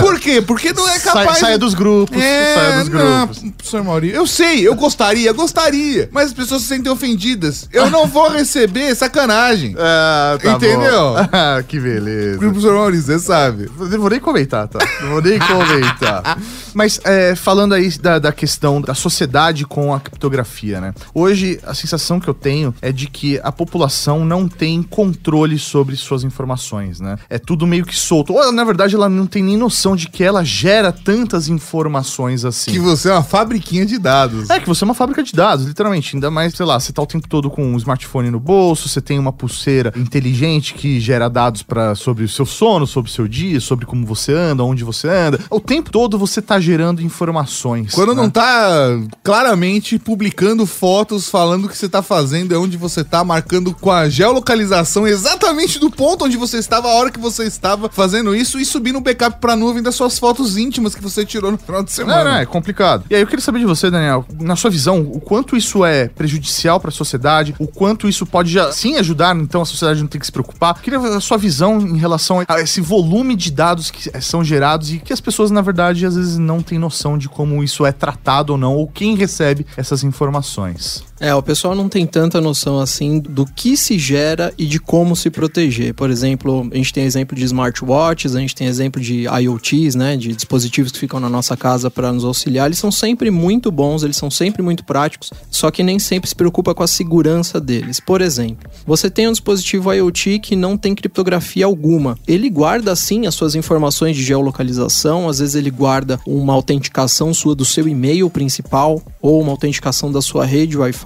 Por quê? Porque não é capaz. Sai, saia dos grupos. saia dos grupos. Não, Maurício, eu sei, eu gostaria, gostaria. Mas as pessoas se sentem ofendidas. Eu não vou receber sacanagem. [laughs] Ah, tá Entendeu? [laughs] Ah, que beleza. Professor Maurício, você sabe. Não vou nem comentar, tá? Não vou nem comentar. [laughs] Mas é, falando aí da, da questão da sociedade com a criptografia, né? Hoje, a sensação que eu tenho é de que a população não tem controle sobre suas informações, né? É tudo meio que solto. Ou, na verdade, ela não tem nem noção de que ela gera tantas informações assim. Que você é uma fabriquinha de dados. É que você é uma fábrica de dados, literalmente. Ainda mais, sei lá, você tá o tempo todo com um smartphone no bolso, você tem uma pulseira inteligente que gera dados para sobre o seu sono, sobre o seu dia, sobre como você anda, onde você anda. O tempo todo você tá gerando informações. Quando né? não tá claramente publicando fotos falando o que você tá fazendo, é onde você tá, marcando com a geolocalização exatamente do ponto onde você estava, a hora que você estava fazendo isso e subindo um backup pra nuvem das suas fotos íntimas que você tirou no final de semana. Não, não, é complicado. E aí eu queria saber de você, Daniel, na sua visão, o quanto isso é prejudicial para a sociedade, o quanto isso pode já, sim ajudar, então a sociedade não tem que se preocupar. Eu queria a sua visão em relação a esse volume de dados que eh, são gerados e que as pessoas, na verdade, às vezes não têm noção de como isso é tratado ou não, ou quem recebe essas informações. É, o pessoal não tem tanta noção assim do que se gera e de como se proteger. Por exemplo, a gente tem exemplo de smartwatches, a gente tem exemplo de IoTs, né, de dispositivos que ficam na nossa casa para nos auxiliar. Eles são sempre muito bons, eles são sempre muito práticos, só que nem sempre se preocupa com a segurança deles. Por exemplo, você tem um dispositivo IoT que não tem criptografia alguma. Ele guarda sim as suas informações de geolocalização, às vezes ele guarda uma autenticação sua do seu e-mail principal ou uma autenticação da sua rede Wi-Fi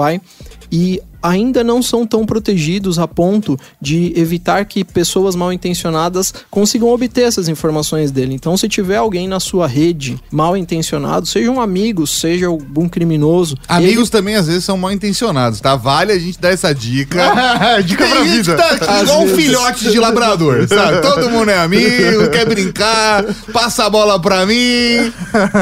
e ainda não são tão protegidos a ponto de evitar que pessoas mal intencionadas consigam obter essas informações dele. Então, se tiver alguém na sua rede mal intencionado, seja um amigo, seja algum criminoso, Amigos também às vezes são mal intencionados, tá? Vale a gente dar essa dica. [laughs] Dica Tem pra gente vida. que tá igual um vezes. filhote de labrador, sabe? Todo mundo é amigo, quer brincar, passa a bola pra mim.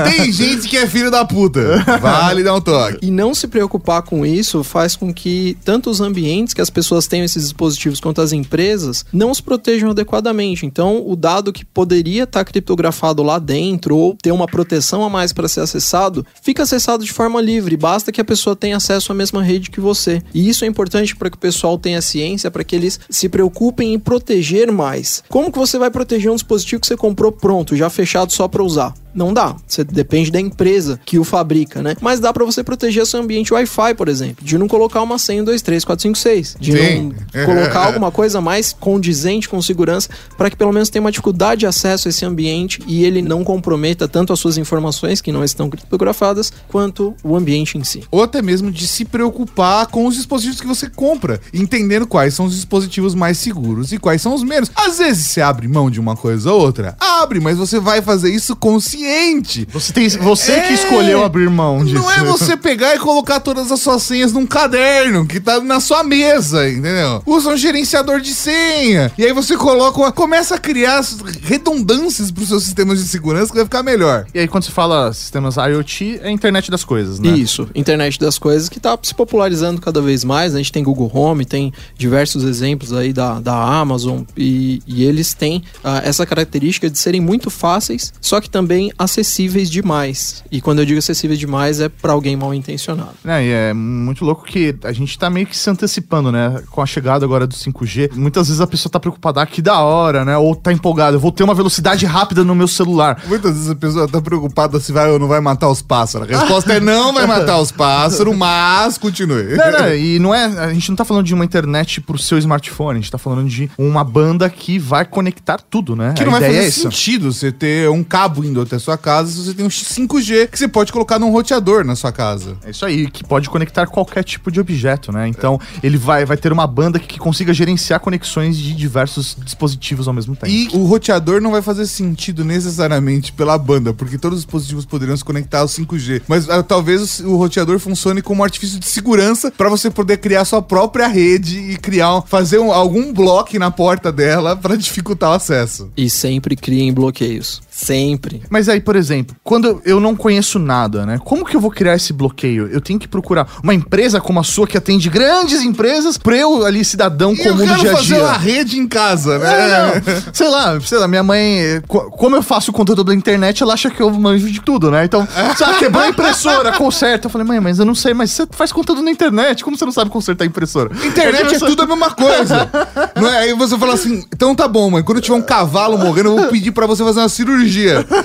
Tem gente que é filho da puta. Vale dar um toque. E não se preocupar com isso faz com que tanto os ambientes que as pessoas tenham esses dispositivos quanto as empresas não os protejam adequadamente. Então, o dado que poderia estar criptografado lá dentro ou ter uma proteção a mais para ser acessado, fica acessado de forma livre. Basta que a pessoa tenha acesso à mesma rede que você. E isso é importante para que o pessoal tenha ciência, para que eles se preocupem em proteger mais. Como que você vai proteger um dispositivo que você comprou pronto, já fechado só para usar? Não dá. Você depende da empresa que o fabrica, né? Mas dá para você proteger seu ambiente Wi-Fi, por exemplo, de não colocar uma senha 2, 3, 4, 5, 6, de Sim. não colocar [laughs] alguma coisa mais condizente com segurança para que pelo menos tenha uma dificuldade de acesso a esse ambiente e ele não comprometa tanto as suas informações que não estão criptografadas quanto o ambiente em si. Ou até mesmo de se preocupar com os dispositivos que você compra, entendendo quais são os dispositivos mais seguros e quais são os menos. Às vezes você abre mão de uma coisa ou outra, abre, mas você vai fazer isso consciente. Você, tem, você que É. escolheu abrir mão disso. Não é você pegar e colocar todas as suas senhas num caderno que tá na sua mesa, entendeu? Usa um gerenciador de senha. E aí você coloca, uma, começa a criar as redundâncias pros seus sistemas de segurança que vai ficar melhor. E aí, quando se fala sistemas IoT, é a internet das coisas, né? Isso, internet das coisas que tá se popularizando cada vez mais. né? A gente tem Google Home, tem diversos exemplos aí da, da Amazon e, e eles têm ah, essa característica de serem muito fáceis, só que também acessíveis demais. E quando eu digo acessíveis demais é para alguém mal intencionado. É, e é muito louco que a gente tá meio que se antecipando, né? Com a chegada agora do 5G. Muitas vezes a pessoa tá preocupada, ah, que da hora, né? Ou tá empolgada, eu vou ter uma velocidade rápida no meu celular. Muitas vezes a pessoa tá preocupada se vai ou não vai matar os pássaros. A resposta é não vai matar os pássaros, mas continue. Não, não, e não é. A gente não tá falando de uma internet pro seu smartphone, a gente tá falando de uma banda que vai conectar tudo, né? Que A não vai fazer é sentido você ter um cabo indo até a sua casa se você tem um 5G que você pode colocar num roteador na sua casa. É isso aí, que pode conectar qualquer tipo de objeto, né? Então, ele vai, vai ter uma banda que, que consiga gerenciar conexões de diversos dispositivos ao mesmo tempo. E o roteador não vai fazer sentido necessariamente pela banda, porque todos os dispositivos poderiam se conectar ao 5G. Mas ah, talvez o roteador funcione como um artifício de segurança para você poder criar sua própria rede e criar, um- fazer um- algum bloco na porta dela para dificultar o acesso. E sempre criem bloqueios. Sempre. Mas aí, por exemplo, quando eu não conheço nada, né? Como que eu vou criar esse bloqueio? Eu tenho que procurar uma empresa como a sua que atende grandes empresas pra eu ali, cidadão E eu comum do dia a fazer dia. uma rede em casa, né? É, não. sei lá, sei lá, minha mãe, co- como eu faço o conteúdo da internet, ela acha que eu manjo de tudo, né? Então, [laughs] sabe, quebrou a impressora, conserta. Eu falei, mãe, mas eu não sei, mas você faz conteúdo na internet, como você não sabe consertar a impressora? Internet é tudo a mesma coisa. [laughs] Não é? Aí você fala assim, então tá bom, mãe, quando tiver um cavalo morrendo, eu vou pedir pra você fazer uma cirurgia.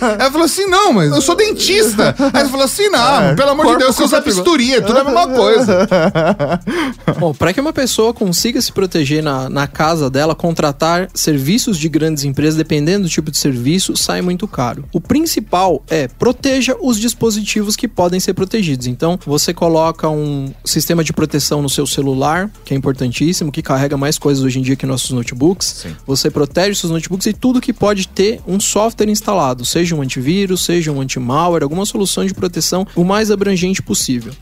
Aí ela falou assim, não, mas eu sou dentista. Aí você falou assim, não, pelo amor de Deus, você usa bisturi, é tudo a mesma coisa. [laughs] Bom, para que uma pessoa consiga se proteger na, na casa dela, contratar serviços de grandes empresas, dependendo do tipo de serviço, sai muito caro. O principal é proteja os dispositivos que podem ser protegidos. Então, você coloca um sistema de proteção no seu celular, que é importantíssimo, que carrega mais coisas hoje em dia que nossos notebooks. Você protege os seus notebooks e tudo que pode ter um software instalado, seja um antivírus, seja um anti-malware, alguma solução de proteção o mais abrangente possível.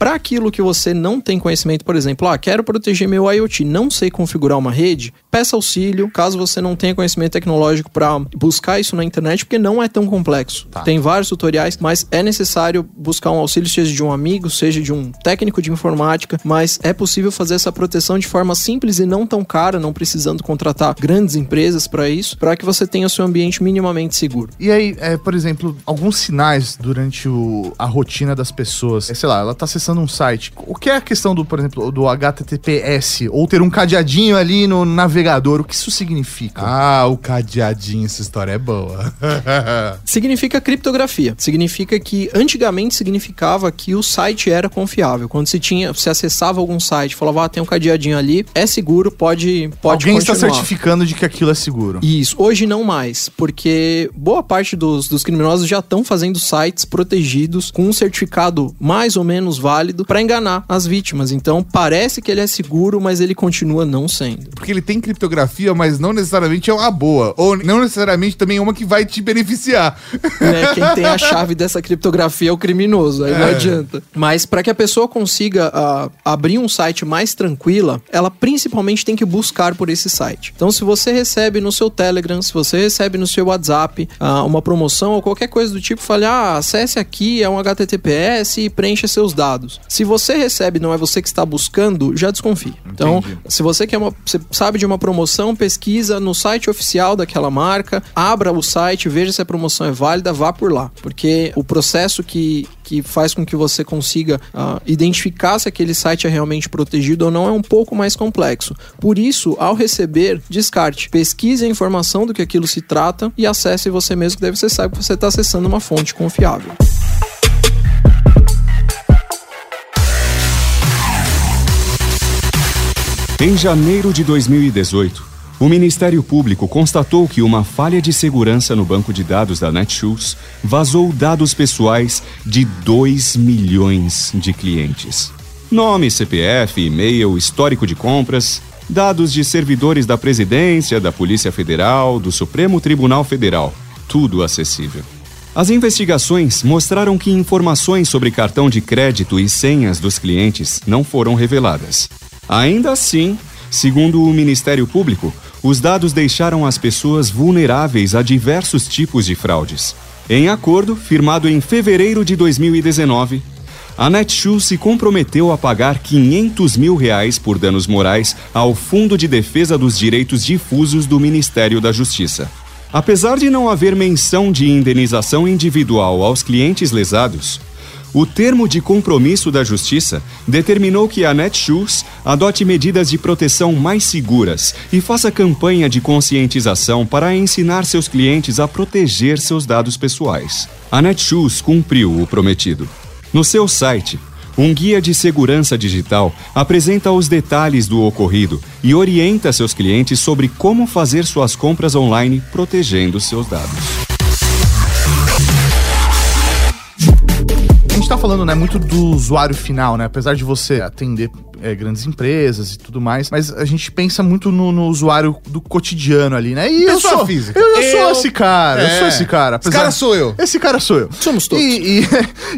Para aquilo que você não tem conhecimento, por exemplo, ah, quero proteger meu IoT, não sei configurar uma rede, peça auxílio, caso você não tenha conhecimento tecnológico para buscar isso na internet, porque não é tão complexo. Tem vários tutoriais, mas é necessário buscar um auxílio, seja de um amigo, seja de um técnico de informática, mas é possível fazer essa proteção de forma simples e não tão cara, não precisando contratar grandes empresas para isso, para que você tenha o seu ambiente minimamente seguro. E aí, é, por exemplo, alguns sinais durante o- a rotina das pessoas. É, sei lá, ela tá acessando um site. O que é a questão do, por exemplo, do HTTPS? Ou ter um cadeadinho ali no navegador? O que isso significa? Ah, o cadeadinho, essa história é boa. [laughs] Significa criptografia. Significa que antigamente significava que o site era confiável. Quando se tinha, se acessava algum site, falava, ah, tem um cadeadinho ali, é seguro, pode, pode Alguém está continuar. certificando de que aquilo é seguro. Isso, hoje não mais, porque boa parte dos, dos criminosos já estão fazendo sites protegidos com um certificado mais ou menos válido para enganar as vítimas. Então parece que ele é seguro, mas ele continua não sendo. Porque ele tem criptografia, mas não necessariamente é uma boa. Ou não necessariamente também é uma que vai te beneficiar. [laughs] né? Quem tem a chave dessa criptografia é o criminoso, aí não adianta. Mas para que a pessoa consiga ah, abrir um site mais tranquila, ela principalmente tem que buscar por esse site. Então, se você recebe no seu Telegram, se você recebe no seu WhatsApp ah, uma promoção ou qualquer coisa do tipo, fale, ah, acesse aqui, é um HTTPS e preencha seus dados. Se você recebe, não é você que está buscando, já desconfie. Então, Entendi. se você quer uma, você sabe de uma promoção, pesquisa no site oficial daquela marca, abra o site, veja se a promoção é válida, vá por lá, porque o processo que, que faz com que você consiga ah, identificar se aquele site é realmente protegido ou não é um pouco mais complexo. Por isso, ao receber, descarte, pesquise a informação do que aquilo se trata e acesse você mesmo, que deve você sabe que você está acessando uma fonte confiável. Em janeiro de 2018, o Ministério Público constatou que uma falha de segurança no banco de dados da Netshoes vazou dados pessoais de 2 milhões de clientes. Nome, CPF, e-mail, histórico de compras, dados de servidores da Presidência, da Polícia Federal, do Supremo Tribunal Federal, tudo acessível. As investigações mostraram que informações sobre cartão de crédito e senhas dos clientes não foram reveladas. Ainda assim, segundo o Ministério Público, os dados deixaram as pessoas vulneráveis a diversos tipos de fraudes. Em acordo firmado em fevereiro de 2019, a Netshoes se comprometeu a pagar 500 mil reais por danos morais ao Fundo de Defesa dos Direitos Difusos do Ministério da Justiça. Apesar de não haver menção de indenização individual aos clientes lesados, o termo de compromisso da Justiça determinou que a Netshoes adote medidas de proteção mais seguras e faça campanha de conscientização para ensinar seus clientes a proteger seus dados pessoais. A Netshoes cumpriu o prometido. No seu site, um guia de segurança digital apresenta os detalhes do ocorrido e orienta seus clientes sobre como fazer suas compras online protegendo seus dados. Gente tá falando, né, muito do usuário final, né? Apesar de você atender é, grandes empresas e tudo mais, mas a gente pensa muito no, no usuário do cotidiano ali, né? E eu sou, física. Eu, eu sou Eu- esse cara, eu É. sou esse cara. Esse cara sou eu. Esse cara sou eu. Somos todos. E, e,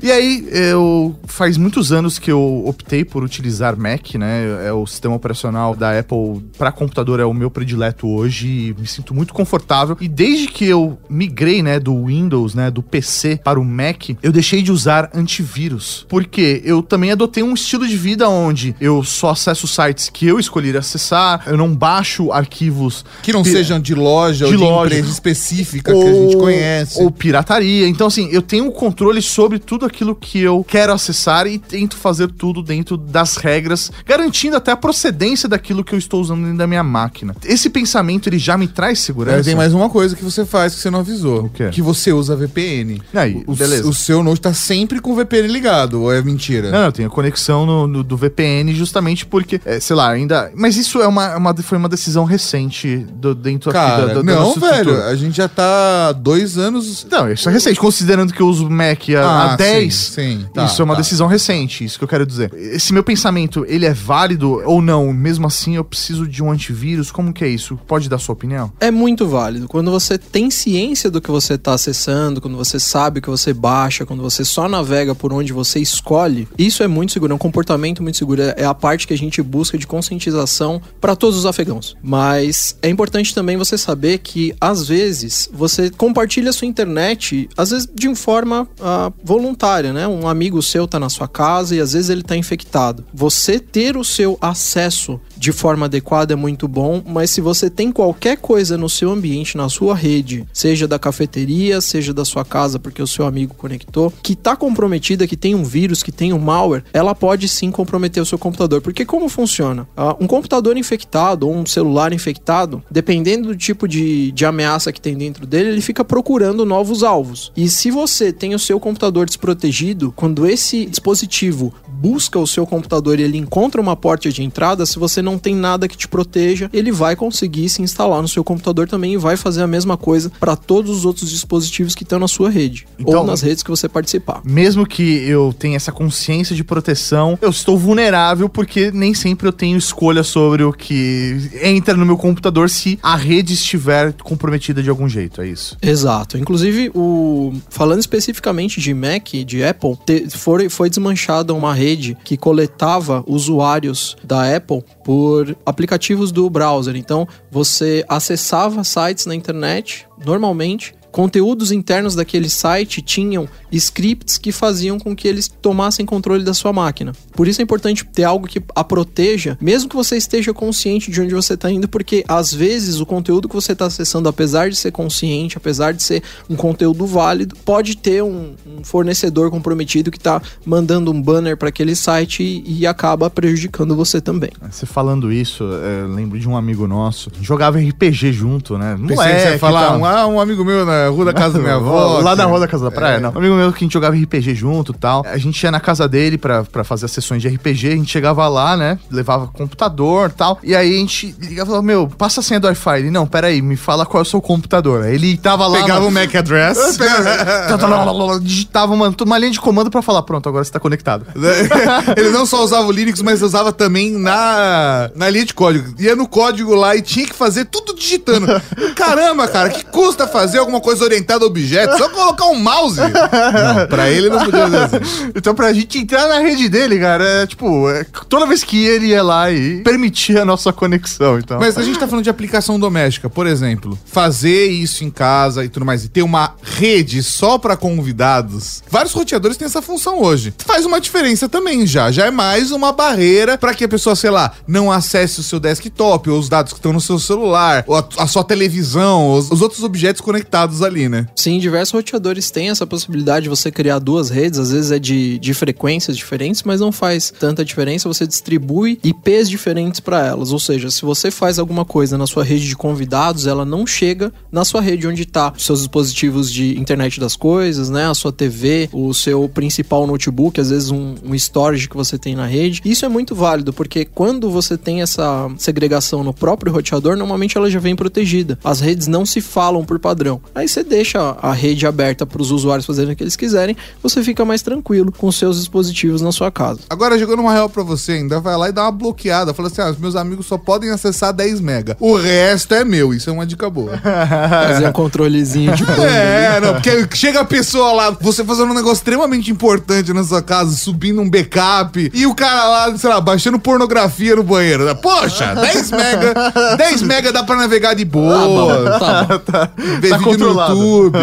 [laughs] e aí, eu faz muitos anos que eu optei por utilizar Mac, né? É o sistema operacional da Apple para computador é o meu predileto hoje e me sinto muito confortável. E desde que eu migrei, né, do Windows, né, do PC para o Mac, eu deixei de usar antivírus, porque eu também adotei um estilo de vida onde eu só acesso sites que eu escolhi acessar, eu não baixo arquivos Que não sejam de loja De ou de loja. empresa específica que a gente conhece. Ou pirataria. Então, assim, eu tenho um controle sobre tudo aquilo que eu quero acessar e tento fazer tudo dentro das regras, garantindo até a procedência daquilo que eu estou usando dentro da minha máquina. Esse pensamento, ele já me traz segurança. Tem mais uma coisa que você faz que você não avisou. Que você usa VPN. Aí, o, beleza. o seu Note tá sempre com o VPN ligado, ou é mentira? Não, eu tenho conexão no, no- do VPN justamente porque, é, sei lá, ainda. Mas isso é uma, uma- foi uma decisão recente do- dentro aqui Cara, da, da, da não, nossa velho. A gente já tá há dois anos. Não, isso é recente, considerando que eu uso Mac há, Ah, há 10. sim, sim, tá, isso é uma tá. decisão recente, isso que eu quero dizer. Esse meu pensamento, ele é válido ou não? Mesmo assim, eu preciso de um antivírus? Como que é isso? Pode dar sua opinião? É muito válido. Quando você tem ciência do que você está acessando, quando você sabe o que você baixa, quando você só navega por onde você escolhe, isso é muito seguro, é um comportamento muito seguro. É a parte que a gente busca de conscientização para todos os afegãos. Mas é importante também você saber que, às vezes, você compartilha a sua internet, às vezes de forma ah, voluntária, né? Um amigo seu tá na sua casa e às vezes ele tá infectado. Você ter o seu acesso de forma adequada é muito bom, mas se você tem qualquer coisa no seu ambiente, na sua rede, seja da cafeteria, seja da sua casa, porque o seu amigo conectou, que tá comprometida, que tem um vírus, que tem um malware, ela pode sim comprometer o seu computador. Porque como funciona? Ah, um computador infectado ou um celular infectado, dependendo do tipo de, de ameaça que tem dentro dele, ele fica procurando novos alvos. E se você tem o seu computador desprotegido, quando esse dispositivo busca o seu computador e ele encontra uma porta de entrada, se você não tem nada que te proteja, ele vai conseguir se instalar no seu computador também e vai fazer a mesma coisa para todos os outros dispositivos que estão na sua rede Então- ou nas redes que você participar. Mesmo que eu tenha essa consciência de proteção, eu estou vulnerável porque nem sempre eu tenho escolha sobre o que entra no meu computador se a rede estiver comprometida de algum jeito, é isso. Exato. Inclusive, o falando especificamente de Mac, de Apple, te- foi, foi desmanchada uma rede que coletava usuários da Apple por aplicativos do browser. Então, você acessava sites na internet normalmente. Conteúdos internos daquele site tinham scripts que faziam com que eles tomassem controle da sua máquina. Por isso é importante ter algo que a proteja, mesmo que você esteja consciente de onde você está indo, porque às vezes o conteúdo que você está acessando, apesar de ser consciente, apesar de ser um conteúdo válido, pode ter um, um fornecedor comprometido que está mandando um banner para aquele site e, e acaba prejudicando você também. Você falando isso, é, eu lembro de um amigo nosso, jogava RPG junto, né? Pensei que você ia falar, um, ah, um amigo meu na rua da casa da minha avó. Lá na rua da casa da praia, É. não. Um amigo meu que a gente jogava RPG junto e tal. A gente ia na casa dele pra, pra fazer as sessões de RPG, a gente chegava lá, né? Levava computador e tal. E aí a gente ligava e falava, meu, passa a senha do Wi-Fi. Ele, não, peraí, me fala qual é o seu computador. Aí ele tava lá. Pegava na- o MAC address. [laughs] digitava uma, uma linha de comando pra falar, pronto, agora você tá conectado. [laughs] Ele não só usava o Linux, mas usava também na, na linha de código. Ia no código lá e tinha que fazer tudo digitando. Caramba, cara, que custa fazer alguma coisa coisa orientada a objetos, só colocar um mouse. [laughs] Não, pra ele não podia ser assim. [laughs] Então, pra gente entrar na rede dele, cara, é tipo, é, toda vez que ele ia lá e permitia a nossa conexão. Então. Mas a gente tá falando de aplicação doméstica, por exemplo, fazer isso em casa e tudo mais, e ter uma rede só pra convidados. Vários roteadores têm essa função hoje. Faz uma diferença também já. Já é mais uma barreira pra que a pessoa, sei lá, não acesse o seu desktop, ou os dados que estão no seu celular, ou a, a sua televisão, os, os outros objetos conectados ali, né? Sim, diversos roteadores têm essa possibilidade de você criar duas redes, às vezes é de, de frequências diferentes, mas não faz tanta diferença. Você distribui IPs diferentes para elas. Ou seja, se você faz alguma coisa na sua rede de convidados, ela não chega na sua rede onde está os seus dispositivos de internet das coisas, né? A sua TV, o seu principal notebook, às vezes um, um storage que você tem na rede. Isso é muito válido, porque quando você tem essa segregação no próprio roteador, normalmente ela já vem protegida. As redes não se falam por padrão. Aí você deixa a rede aberta para os usuários fazerem o que eles quiserem, você fica mais tranquilo com os seus dispositivos na sua casa. Agora, jogando uma real pra você, ainda vai lá e dá uma bloqueada. Fala assim: ah, os meus amigos só podem acessar 10 mega. O resto é meu. Isso é uma dica boa. [laughs] Fazer um controlezinho de [laughs] banda. É, não, porque chega a pessoa lá, você fazendo um negócio extremamente importante na sua casa, subindo um backup, e o cara lá, sei lá, baixando pornografia no banheiro. né? Poxa, 10 mega, 10 mega dá pra navegar de boa. Tá bom. ver tá vídeo controlado. No YouTube.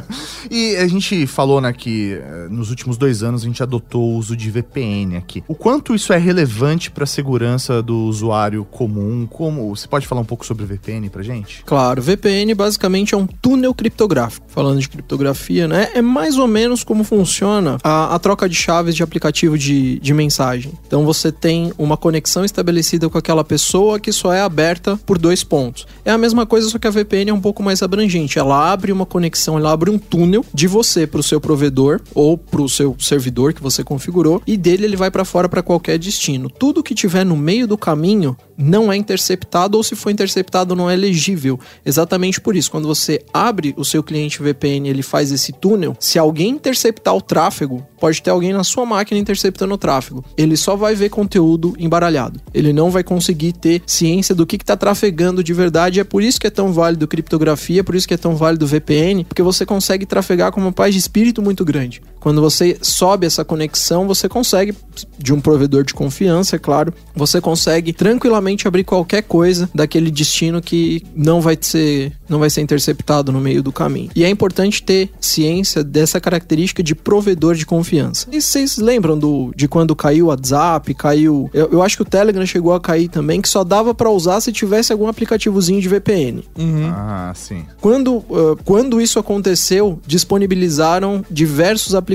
[laughs] e a gente falou, né, que eh, nos últimos dois anos a gente adotou o uso de VPN aqui. O quanto isso é relevante para a segurança do usuário comum? Como você pode falar um pouco sobre VPN pra gente? Claro, VPN basicamente é um túnel criptográfico. Falando de criptografia, né? É mais ou menos como funciona a, a troca de chaves de aplicativo de, de mensagem. Então você tem uma conexão estabelecida com aquela pessoa que só é aberta por dois pontos. É a mesma coisa, só que a VPN é um pouco mais abrangente. Ela abre uma conexão, ela abre um túnel de você para o seu provedor ou para o seu servidor que você configurou e dele ele vai para fora para qualquer destino. Tudo que tiver no meio do caminho não é interceptado ou se for interceptado não é legível. Exatamente por isso, quando você abre o seu cliente VPN, ele faz esse túnel, se alguém interceptar o tráfego, pode ter alguém na sua máquina interceptando o tráfego. Ele só vai ver conteúdo embaralhado. Ele não vai conseguir ter ciência do que está trafegando de verdade. É por isso que é tão válido criptografia, é por isso que é tão válido VPN, porque você consegue trafegar com uma paz de espírito muito grande. Quando você sobe essa conexão, você consegue, de um provedor de confiança, é claro, você consegue tranquilamente abrir qualquer coisa daquele destino que não vai ser, não vai ser interceptado no meio do caminho. E é importante ter ciência dessa característica de provedor de confiança. E vocês lembram do, de quando caiu o WhatsApp, caiu. Eu, eu acho que o Telegram chegou a cair também, que só dava para usar se tivesse algum aplicativozinho de VPN. Ah, sim. Quando, ah, quando isso aconteceu, disponibilizaram diversos aplicativos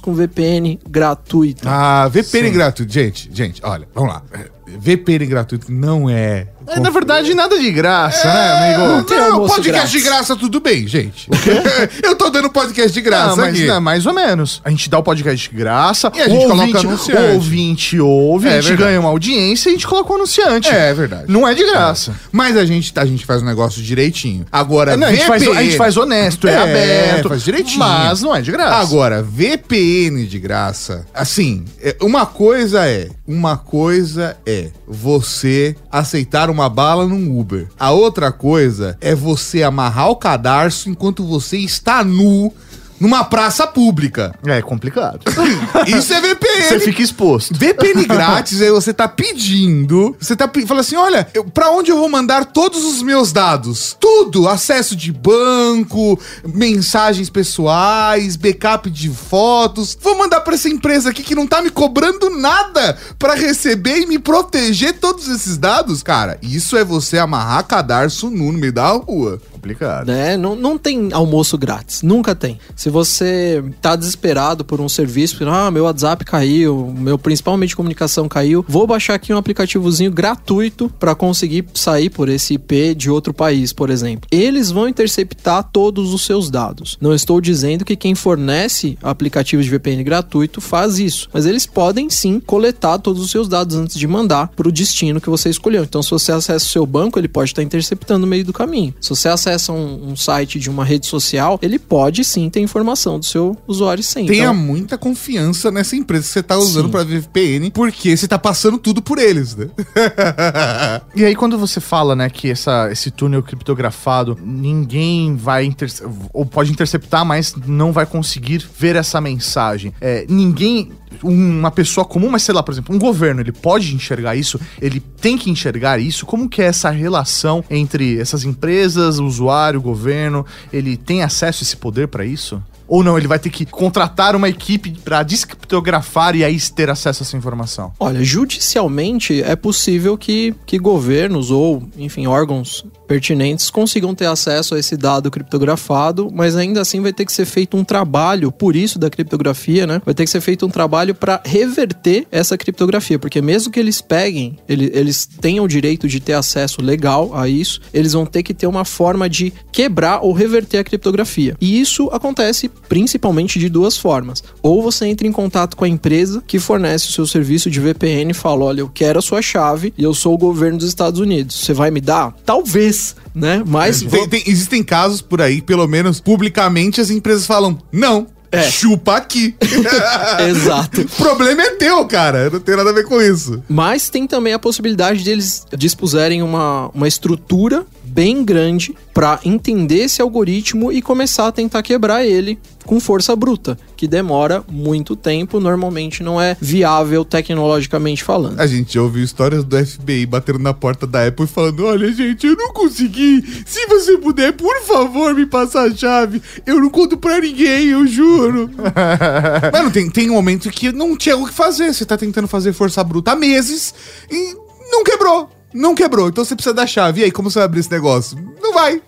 com VPN gratuito. Ah, VPN Sim. gratuito. Gente, gente, olha, vamos lá. VPN gratuito não é. É, na verdade, nada de graça, né, amigo? tem Não, almoço podcast grátis. de graça, tudo bem, gente. [laughs] Eu tô dando podcast de graça Não, mas aqui. não, mais ou menos. A gente dá o podcast de graça, E a gente o coloca ouvinte, anunciante. O ouvinte ouve, É a gente verdade. ganha uma audiência e a gente coloca o anunciante. É, é verdade. Não é de graça. Mas a gente, a gente faz um negócio direitinho. Agora, Não, a, gente faz, a gente faz honesto, é, É, aberto. faz direitinho. Mas não é de graça. Agora, VPN de graça. Assim, é, uma coisa é. Uma coisa é você aceitar uma bala num Uber. A outra coisa é você amarrar o cadarço enquanto você está nu numa praça pública. É complicado. [laughs] Isso é VPN. Você fica exposto. VPN [laughs] grátis, aí você tá pedindo. Você tá fala assim: olha, eu, pra onde eu vou mandar todos os meus dados? Tudo: acesso de banco, mensagens pessoais, backup de fotos. Vou mandar pra essa empresa aqui que não tá me cobrando nada pra receber e me proteger todos esses dados, cara. Isso é você amarrar cadarço nu no meio da rua. Complicado. né? Não, não tem almoço grátis, nunca tem. Se você tá desesperado por um serviço, ah, meu WhatsApp caiu, meu principalmente comunicação caiu, vou baixar aqui um aplicativozinho gratuito para conseguir sair por esse IP de outro país, por exemplo. Eles vão interceptar todos os seus dados. Não estou dizendo que quem fornece aplicativos de VPN gratuito faz isso, mas eles podem sim coletar todos os seus dados antes de mandar para o destino que você escolheu. Então, se você acessa o seu banco, ele pode estar interceptando no meio do caminho. Se você acessa acessa um, um site de uma rede social, ele pode sim ter informação do seu usuário sem. Tenha Então, muita confiança nessa empresa que você tá usando pra VPN, porque você tá passando tudo por eles, né? [laughs] E aí, quando você fala, né, que essa, esse túnel criptografado, ninguém vai interce- ou pode interceptar, mas não vai conseguir ver essa mensagem. É, ninguém, uma pessoa comum, mas sei lá, por exemplo, um governo, ele pode enxergar isso, ele tem que enxergar isso. Como que é essa relação entre essas empresas, o usuário, governo? Ele tem acesso a esse poder pra isso? Ou não, ele vai ter que contratar uma equipe pra descriptografar e aí ter acesso a essa informação? Olha, judicialmente é possível que, que governos ou, enfim, órgãos pertinentes consigam ter acesso a esse dado criptografado, mas ainda assim vai ter que ser feito um trabalho, por isso da criptografia, né? Vai ter que ser feito um trabalho para reverter essa criptografia, porque mesmo que eles peguem, ele- eles tenham o direito de ter acesso legal a isso, eles vão ter que ter uma forma de quebrar ou reverter a criptografia. E isso acontece principalmente de duas formas. Ou você entra em contato com a empresa que fornece o seu serviço de VPN e fala: olha, eu quero a sua chave e eu sou o governo dos Estados Unidos. Você vai me dar? Talvez, né? Mas. Tem- tem- existem casos por aí, pelo menos publicamente, as empresas falam: não, É. chupa aqui. [laughs] Exato. o problema é teu, cara. Não tem nada a ver com isso. Mas tem também a possibilidade deles dispuserem uma, uma estrutura bem grande para entender esse algoritmo e começar a tentar quebrar ele com força bruta, que demora muito tempo, normalmente não é viável tecnologicamente falando. A gente já ouviu histórias do FBI batendo na porta da Apple e falando: Olha, gente, eu não consegui. Se você puder, por favor, me passar a chave. Eu não conto pra ninguém, eu juro. [laughs] Mano, tem, tem um momento que não tinha o que fazer. Você tá tentando fazer força bruta há meses e não quebrou. Não quebrou, então você precisa da chave. E aí, como você vai abrir esse negócio? Não vai.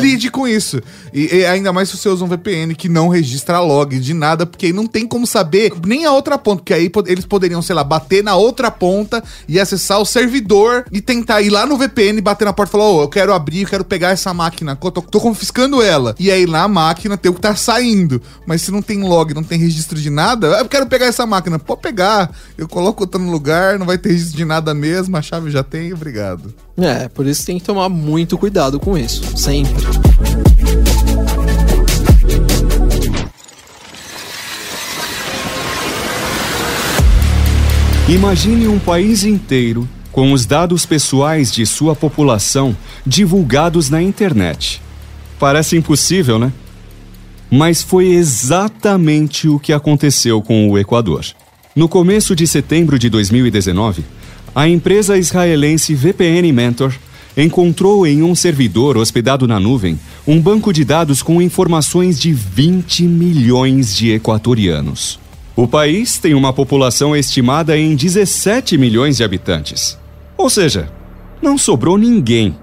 Lide com isso. E, e ainda mais se você usa um VPN que não registra log de nada, porque aí não tem como saber nem a outra ponta. Porque aí eles poderiam, sei lá, bater na outra ponta e acessar o servidor e tentar ir lá no VPN, bater na porta e falar: Ô, eu quero abrir, eu quero pegar essa máquina, eu tô, tô confiscando ela. E aí na máquina tem o que tá saindo. Mas se não tem log, não tem registro de nada, "Ah, eu quero pegar essa máquina. Pode pegar. Eu coloco outra no lugar, não vai ter registro de nada mesmo, a chave já tem, obrigado. É, por isso tem que tomar muito cuidado com isso, sempre. Imagine um país inteiro com os dados pessoais de sua população divulgados na internet. Parece impossível, né? Mas foi exatamente o que aconteceu com o Equador. No começo de setembro de 2019, a empresa israelense VPN Mentor encontrou em um servidor hospedado na nuvem um banco de dados com informações de 20 milhões de equatorianos. O país tem uma população estimada em 17 milhões de habitantes. Ou seja, não sobrou ninguém.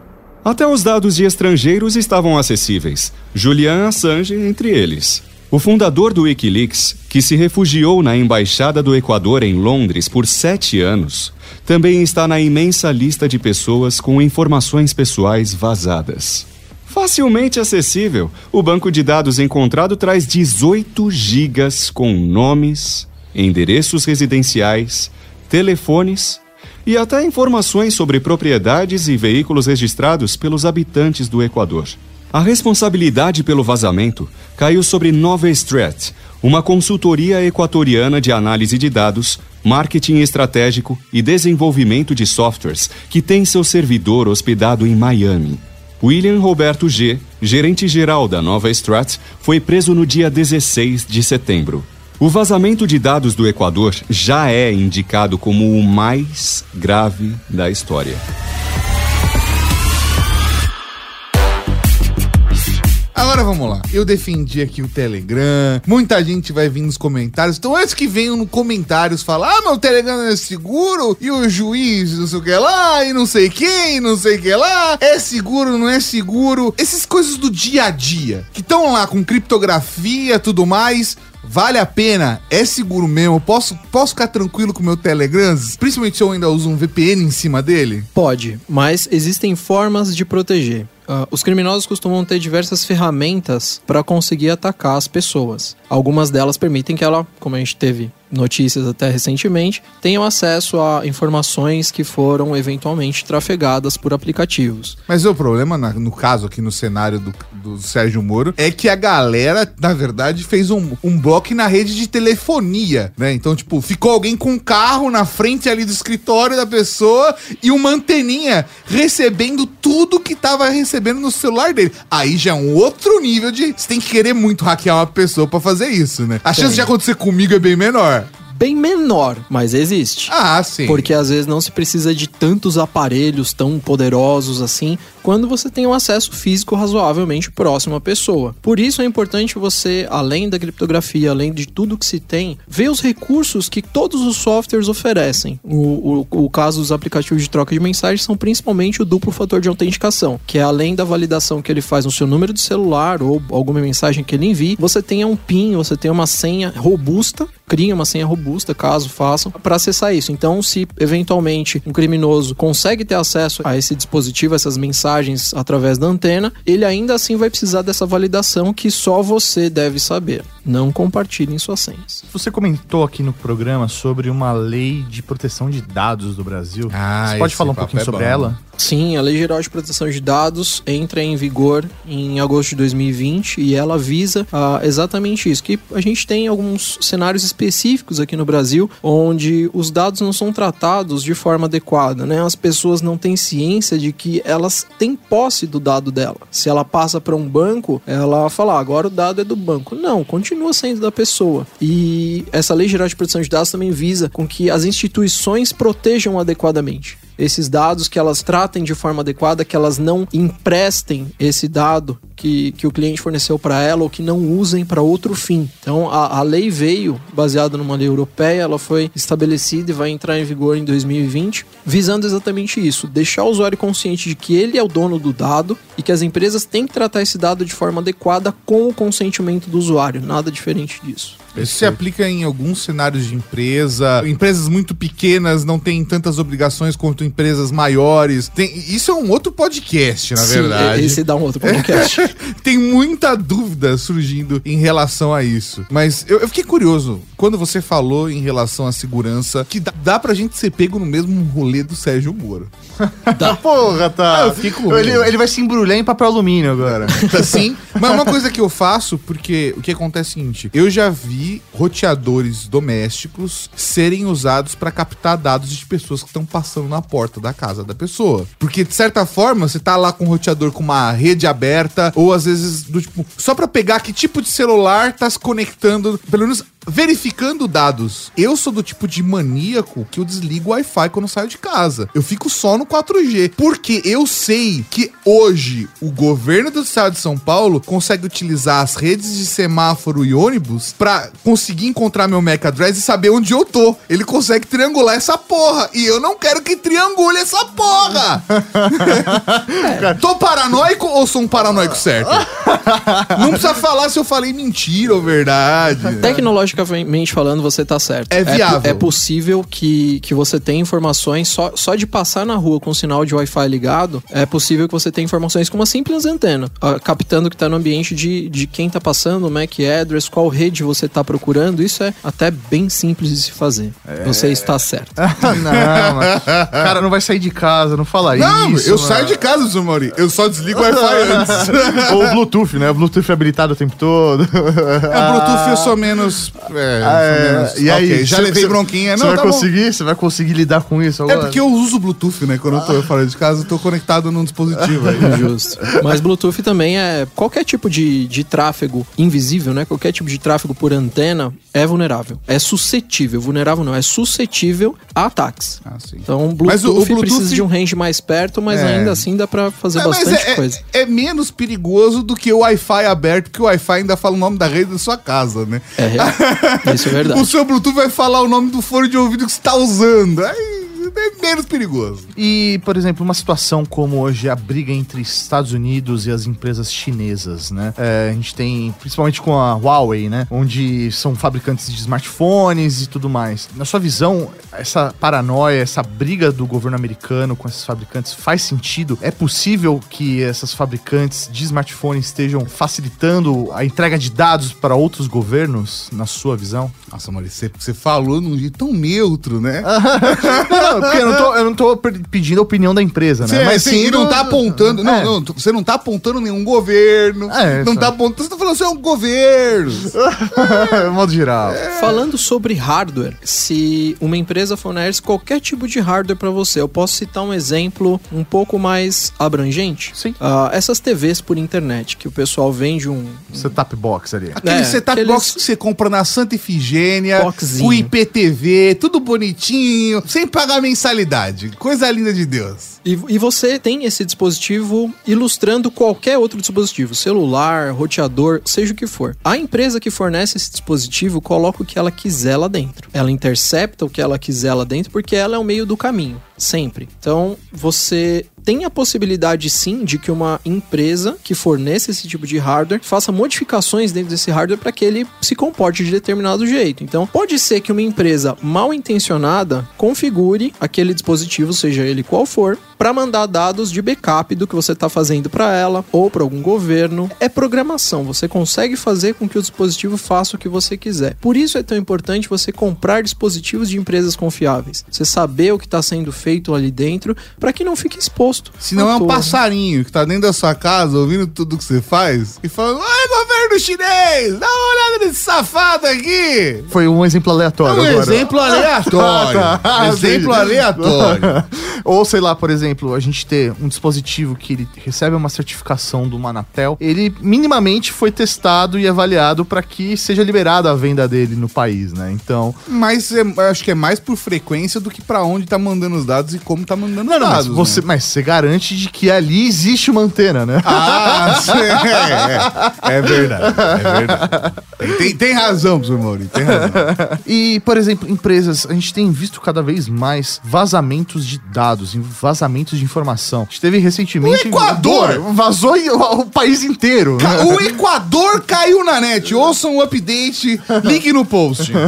Até os dados de estrangeiros estavam acessíveis, Julian Assange entre eles. O fundador do Wikileaks, que se refugiou na Embaixada do Equador em Londres por sete anos, também está na imensa lista de pessoas com informações pessoais vazadas. Facilmente acessível, o banco de dados encontrado traz 18 gigas com nomes, endereços residenciais, telefones e até informações sobre propriedades e veículos registrados pelos habitantes do Equador. A responsabilidade pelo vazamento caiu sobre Nova Strat, uma consultoria equatoriana de análise de dados, marketing estratégico e desenvolvimento de softwares que tem seu servidor hospedado em Miami. William Roberto G., gerente-geral da Nova Strat, foi preso no dia 16 de setembro. O vazamento de dados do Equador já é indicado como o mais grave da história. Agora vamos lá. Eu defendi aqui o Telegram. Muita gente vai vir nos comentários. Então, antes que venham nos comentários falar: ah, meu Telegram é seguro, e o juiz não sei o que lá, e não sei quem, não sei o que lá, é seguro, não é seguro. Essas coisas do dia a dia, que estão lá com criptografia tudo mais. Vale a pena? É seguro mesmo? Posso, posso ficar tranquilo com o meu Telegram? Principalmente se eu ainda uso um VPN em cima dele? Pode, mas existem formas de proteger. Ah, os criminosos costumam ter diversas ferramentas para conseguir atacar as pessoas. Algumas delas permitem que ela, como a gente teve notícias até recentemente, tenham acesso a informações que foram eventualmente trafegadas por aplicativos. Mas o problema, no caso aqui no cenário do, do Sérgio Moro, é que a galera, na verdade, fez um, um bloco na rede de telefonia, né? Então, tipo, ficou alguém com um carro na frente ali do escritório da pessoa e uma anteninha recebendo tudo que tava recebendo no celular dele. Aí já é um outro nível de. Você tem que querer muito hackear uma pessoa pra fazer isso, né? A chance de acontecer comigo é bem menor. Bem menor, mas existe. Ah, sim. Porque às vezes não se precisa de tantos aparelhos tão poderosos assim, quando você tem um acesso físico razoavelmente próximo à pessoa. Por isso é importante você, além da criptografia, além de tudo que se tem, ver os recursos que todos os softwares oferecem. O, o, o caso dos aplicativos de troca de mensagens são principalmente o duplo fator de autenticação, que é além da validação que ele faz no seu número de celular ou alguma mensagem que ele envie, você tenha um PIN, você tem uma senha robusta cria uma senha robusta, caso façam, para acessar isso. Então, se eventualmente um criminoso consegue ter acesso a esse dispositivo, essas mensagens através da antena, ele ainda assim vai precisar dessa validação que só você deve saber. Não compartilhem suas senhas. Você comentou aqui no programa sobre uma lei de proteção de dados do Brasil. Ah, Você pode falar um pouquinho é sobre bom. ela? Sim, a Lei Geral de Proteção de Dados entra em vigor em agosto de 2020 e ela visa ah, exatamente isso, que a gente tem alguns cenários específicos aqui no Brasil onde os dados não são tratados de forma adequada, né? As pessoas não têm ciência de que elas têm posse do dado dela. Se ela passa para um banco, ela fala, "Ah, agora o dado é do banco. Não, continua sendo da pessoa. E essa Lei Geral de Proteção de Dados também visa com que as instituições protejam adequadamente esses dados, que elas tratem de forma adequada, que elas não emprestem esse dado que, que o cliente forneceu para ela ou que não usem para outro fim. Então a, a lei veio baseada numa lei europeia, ela foi estabelecida e vai entrar em vigor em 2020, visando exatamente isso: deixar o usuário consciente de que ele é o dono do dado e que as empresas têm que tratar esse dado de forma adequada com o consentimento do usuário, nada diferente disso. Isso se aplica em alguns cenários de empresa. Empresas muito pequenas não têm tantas obrigações quanto empresas maiores. Tem, isso é um outro podcast, na Sim, verdade. esse dá um outro podcast. [laughs] Tem muita dúvida surgindo em relação a isso. Mas eu, eu fiquei curioso quando você falou em relação à segurança, que dá, dá pra gente ser pego no mesmo rolê do Sérgio Moro. [laughs] Porra, tá. Ah, eu fiquei com ele, ele vai se embrulhar em papel alumínio agora. [laughs] Assim, mas uma coisa que eu faço, porque o que acontece é o seguinte: eu já vi roteadores domésticos serem usados pra captar dados de pessoas que estão passando na porta da casa da pessoa. Porque, de certa forma, você tá lá com um roteador com uma rede aberta, ou às vezes, do tipo, só pra pegar que tipo de celular tá se conectando, pelo menos verificando dados. Eu sou do tipo de maníaco que eu desligo o Wi-Fi quando saio de casa. Eu fico só no 4G. Porque eu sei que hoje o governo do estado de São Paulo consegue utilizar as redes de semáforo e ônibus pra conseguir encontrar meu MAC address e saber onde eu tô. Ele consegue triangular essa porra. E eu não quero que triangule essa porra. [laughs] Tô paranoico ou sou um paranoico certo? [laughs] Não precisa falar se eu falei mentira ou verdade. Tecnologicamente falando, você tá certo. É viável. É, possível que, que você tenha informações só, só de passar na rua com o sinal de Wi-Fi ligado. É possível que você tenha informações com uma simples antena, ah, captando o que tá no ambiente de, de quem tá passando, o MAC address, qual rede você tá procurando. Isso é até bem simples de se fazer. Você está certo. [laughs] não, mano. Cara não vai sair de casa, não fala Não, isso. eu mano. saio de casa, seu Mauri. Eu só desligo o Wi-Fi [laughs] antes. Ou o Bluetooth, né? O Bluetooth é habilitado o tempo todo. A Bluetooth eu sou menos. É, Ah, é. menos. E aí? Já levei você- bronquinha. Você Não, vai tá bom. conseguir? Você vai conseguir lidar com isso É agora? porque eu uso Bluetooth, né? Quando eu tô fora de casa, eu tô conectado num dispositivo aí. [laughs] Justo. Mas Bluetooth também é. Qualquer tipo de, de tráfego invisível, né? Qualquer tipo de tráfego por antena é vulnerável. É suscetível. Vulnerável não, é suscetível a ataques. Ah, sim. Então, Mas Bluetooth, o- o Bluetooth- precisa de um range mais perto, mas É. ainda assim dá pra fazer É, mas bastante é, coisa. é, é menos perigoso do que o Wi-Fi aberto, porque o Wi-Fi ainda fala o nome da rede da sua casa, né? É real. [laughs] Isso é verdade. O seu Bluetooth vai falar o nome do fone de ouvido que você tá usando. Aí é menos perigoso. E, por exemplo, uma situação como hoje a briga entre Estados Unidos e as empresas chinesas, né? É, a gente tem, principalmente com a Huawei, né? Onde são fabricantes de smartphones e tudo mais. Na sua visão, essa paranoia, essa briga do governo americano com esses fabricantes faz sentido? É possível que essas fabricantes de smartphones estejam facilitando a entrega de dados para outros governos, na sua visão? Nossa, Maurício, você, você falou num jeito tão neutro, né? [laughs] Não, porque eu não tô, eu não tô pedindo a opinião da empresa, né? Você, Mas sim, sim não tá apontando. Não, É. não, você não tá apontando nenhum governo. É, não só. tá apontando. Você tá falando, você é um governo. [laughs] modo geral. Falando sobre hardware, se uma empresa fornece qualquer tipo de hardware para você, eu posso citar um exemplo um pouco mais abrangente? Sim. Ah, essas TVs por internet, que o pessoal vende um. Setup box ali. Aquele É, setup aqueles- box que você compra na Santa Ifigênia, Boxzinho. com IPTV, tudo bonitinho, sem pagar mensalidade. Coisa linda de Deus. E, e você tem esse dispositivo ilustrando qualquer outro dispositivo, celular, roteador, seja o que for. A empresa que fornece esse dispositivo coloca o que ela quiser lá dentro. Ela intercepta o que ela quiser lá dentro porque ela é o meio do caminho, sempre. Então, você tem a possibilidade sim de que uma empresa que forneça esse tipo de hardware faça modificações dentro desse hardware para que ele se comporte de determinado jeito. Então, pode ser que uma empresa mal intencionada configure aquele dispositivo, seja ele qual for, para mandar dados de backup do que você está fazendo para ela ou para algum governo. É programação, você consegue fazer com que o dispositivo faça o que você quiser. Por isso é tão importante você comprar dispositivos de empresas confiáveis. Você saber o que está sendo feito ali dentro para que não fique exposto. Se não é um toa. passarinho que tá dentro da sua casa ouvindo tudo que você faz e falando: Ai, governo chinês, dá uma olhada nesse safado aqui. Foi um exemplo É aleatório. um agora. exemplo aleatório. Ah, exemplo entendi. aleatório. [laughs] Ou sei lá, por exemplo, a gente ter um dispositivo que ele recebe uma certificação do Manatel, ele minimamente foi testado e avaliado para que seja liberada a venda dele no país, né? Então, Mas é- eu acho que é mais por frequência do que pra onde tá mandando os dados e como tá mandando não, os não, mas dados. você, né? mas você garante de que ali existe uma antena, né? Ah, sim, é, [laughs] é, é verdade, é verdade. Tem, tem, tem razão, professor Maurício, tem razão. E, por exemplo, empresas, a gente tem visto cada vez mais vazamentos de dados, vazamentos de informação. A gente teve recentemente. O Equador! Vazou o, o país inteiro. Ca- O Equador caiu na net. Ouçam o update, link no post. [laughs]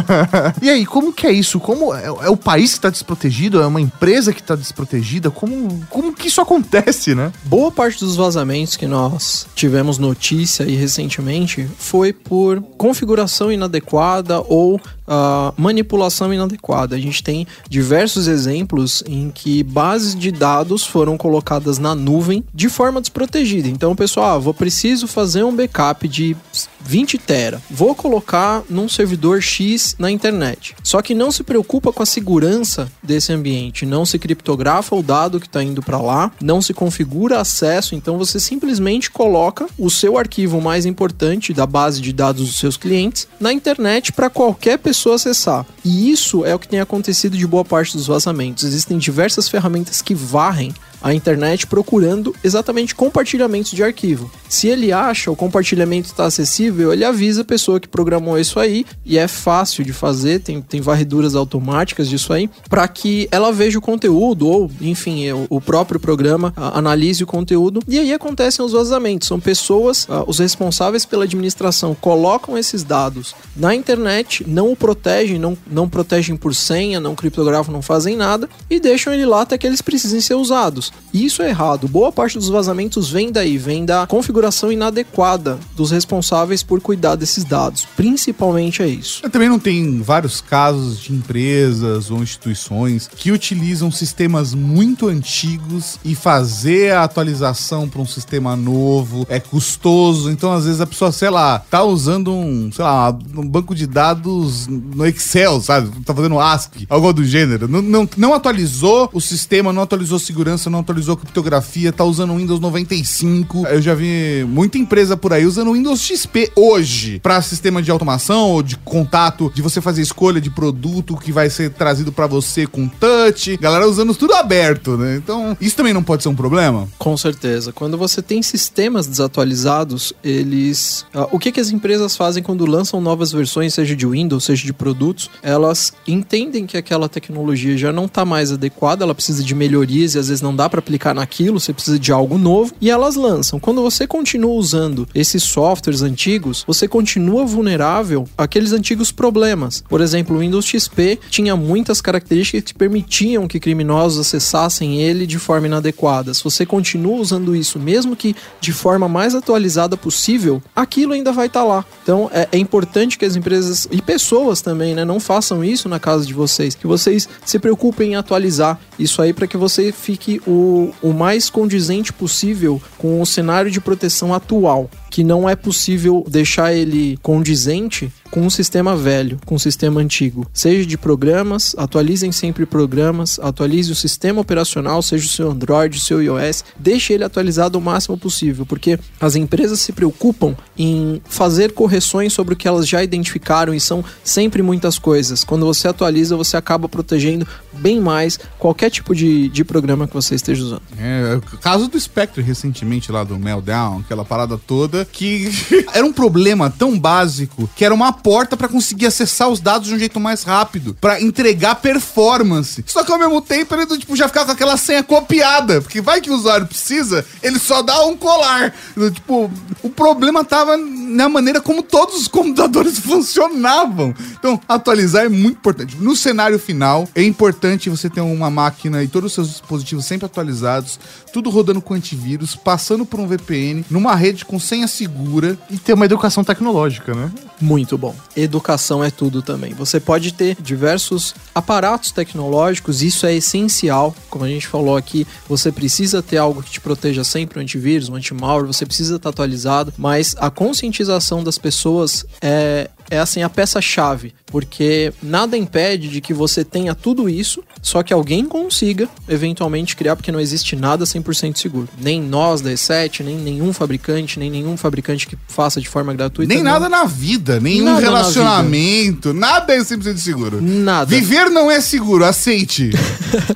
E aí, como que é isso? Como é, é o país que tá desprotegido? É uma empresa que tá desprotegida? Como, como que isso acontece, né? Boa parte dos vazamentos que nós tivemos notícia aí recentemente foi por configuração inadequada ou ah, manipulação inadequada. A gente tem diversos exemplos em que bases de dados foram colocadas na nuvem de forma desprotegida. Então, pessoal, ah, vou preciso fazer um backup de 20 tera. Vou colocar num servidor X na internet. Só que não se preocupa com a segurança desse ambiente, não se criptografa o dado que está indo para lá, não se configura acesso, então você simplesmente coloca o seu arquivo mais importante da base de dados dos seus clientes na internet para qualquer pessoa acessar. E isso é o que tem acontecido de boa parte dos vazamentos. Existem diversas ferramentas que varrem a internet procurando exatamente compartilhamentos de arquivo. Se ele acha o compartilhamento está acessível, ele avisa a pessoa que programou isso aí e é fácil de fazer, tem, tem varreduras automáticas disso aí, para que ela veja o conteúdo ou, enfim, o, o próprio programa ah, analise o conteúdo e aí acontecem os vazamentos. São pessoas, ah, os responsáveis pela administração, colocam esses dados na internet, não o protegem, não, não protegem por senha, não criptografam, não fazem nada e deixam ele lá até que eles precisem ser usados. E isso é errado. Boa parte dos vazamentos vem daí, vem da configuração inadequada dos responsáveis por cuidar desses dados. Principalmente é isso. Mas Também não tem vários casos de empresas ou instituições que utilizam sistemas muito antigos e fazer a atualização para um sistema novo é custoso. Então, às vezes, a pessoa, sei lá, tá usando um, sei lá, um banco de dados no Excel, sabe? Tá fazendo ASCII, algo do gênero. Não, não, não atualizou o sistema, não atualizou segurança, não atualizou criptografia, tá usando Windows 95. Eu já vi muita empresa por aí usando Windows XP hoje para sistema de automação ou de contato, de você fazer escolha de produto que vai ser trazido para você com touch, galera usando tudo aberto, né? Então, isso também não pode ser um problema? Com certeza. Quando você tem sistemas desatualizados, eles. ah, o que, que as empresas fazem quando lançam novas versões, seja de Windows, seja de produtos? Elas entendem que aquela tecnologia já não está mais adequada, ela precisa de melhorias e às vezes não dá para aplicar naquilo, você precisa de algo novo e elas lançam. Quando você continua usando esses softwares antigos, você continua vulnerável àqueles antigos problemas. Por exemplo, o Windows XP tinha muitas características que permitiam que criminosos acessassem ele de forma inadequada. Se você continua usando isso, mesmo que de forma mais atualizada possível, aquilo ainda vai estar lá. Então é, é importante que as empresas e pessoas também, né, não façam isso na casa de vocês, que vocês se preocupem em atualizar isso aí para que você fique o, o mais condizente possível com o cenário de proteção atual. Que não é possível deixar ele condizente com um sistema velho, com um sistema antigo. Seja de programas, atualizem sempre programas, atualize o sistema operacional, seja o seu Android, o seu iOS, deixe ele atualizado o máximo possível, porque as empresas se preocupam em fazer correções sobre o que elas já identificaram e são sempre muitas coisas. Quando você atualiza, você acaba protegendo bem mais qualquer tipo de, de programa que você esteja usando. É, o caso do Spectre recentemente lá do Meltdown, aquela parada toda, que [laughs] era um problema tão básico que era uma porta pra conseguir acessar os dados de um jeito mais rápido, pra entregar performance. Só que ao mesmo tempo ele tipo, já ficava com aquela senha copiada, porque vai que o usuário precisa, ele só dá um colar. Tipo, o problema tava na maneira como todos os computadores [laughs] funcionavam. Então, atualizar é muito importante. No cenário final, é importante você ter uma máquina e todos os seus dispositivos sempre atualizados, tudo rodando com antivírus, passando por um VPN, numa rede com senha segura. E ter uma educação tecnológica, né? Muito bom. Educação é tudo também. Você pode ter diversos aparatos tecnológicos, isso é essencial. Como a gente falou aqui, você precisa ter algo que te proteja sempre, um antivírus, um anti-malware, você precisa estar atualizado, mas a conscientização das pessoas é, é assim a peça-chave, porque nada impede de que você tenha tudo isso, só que alguém consiga eventualmente criar, porque não existe nada 100% seguro. Nem nós da E7, nem nenhum fabricante, nem nenhum fabricante que faça de forma gratuita. Nem não. nada na vida, nenhum Nada na relacionamento, nada é 100% seguro. Nada. Viver não é seguro, aceite. [laughs]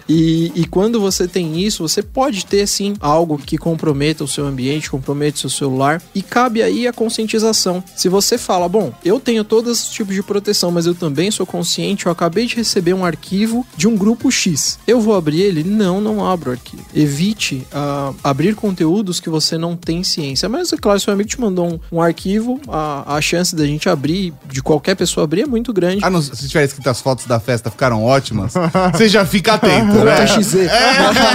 E, e quando você tem isso, você pode ter sim algo que comprometa o seu ambiente, comprometa o seu celular. E cabe aí a conscientização. Se você fala, bom, eu tenho todos esses tipos de proteção, mas eu também sou consciente, eu acabei de receber um arquivo de um grupo X. Eu vou abrir ele? Não, não abro o arquivo. Evite ah, abrir conteúdos que você não tem ciência. Mas é claro, se o amigo te mandou um, um arquivo, a, a chance da gente abrir, de qualquer pessoa abrir, é muito grande. Ah, não, se tiver escrito as fotos da festa ficaram ótimas, [laughs] você já fica atento, né? XZ.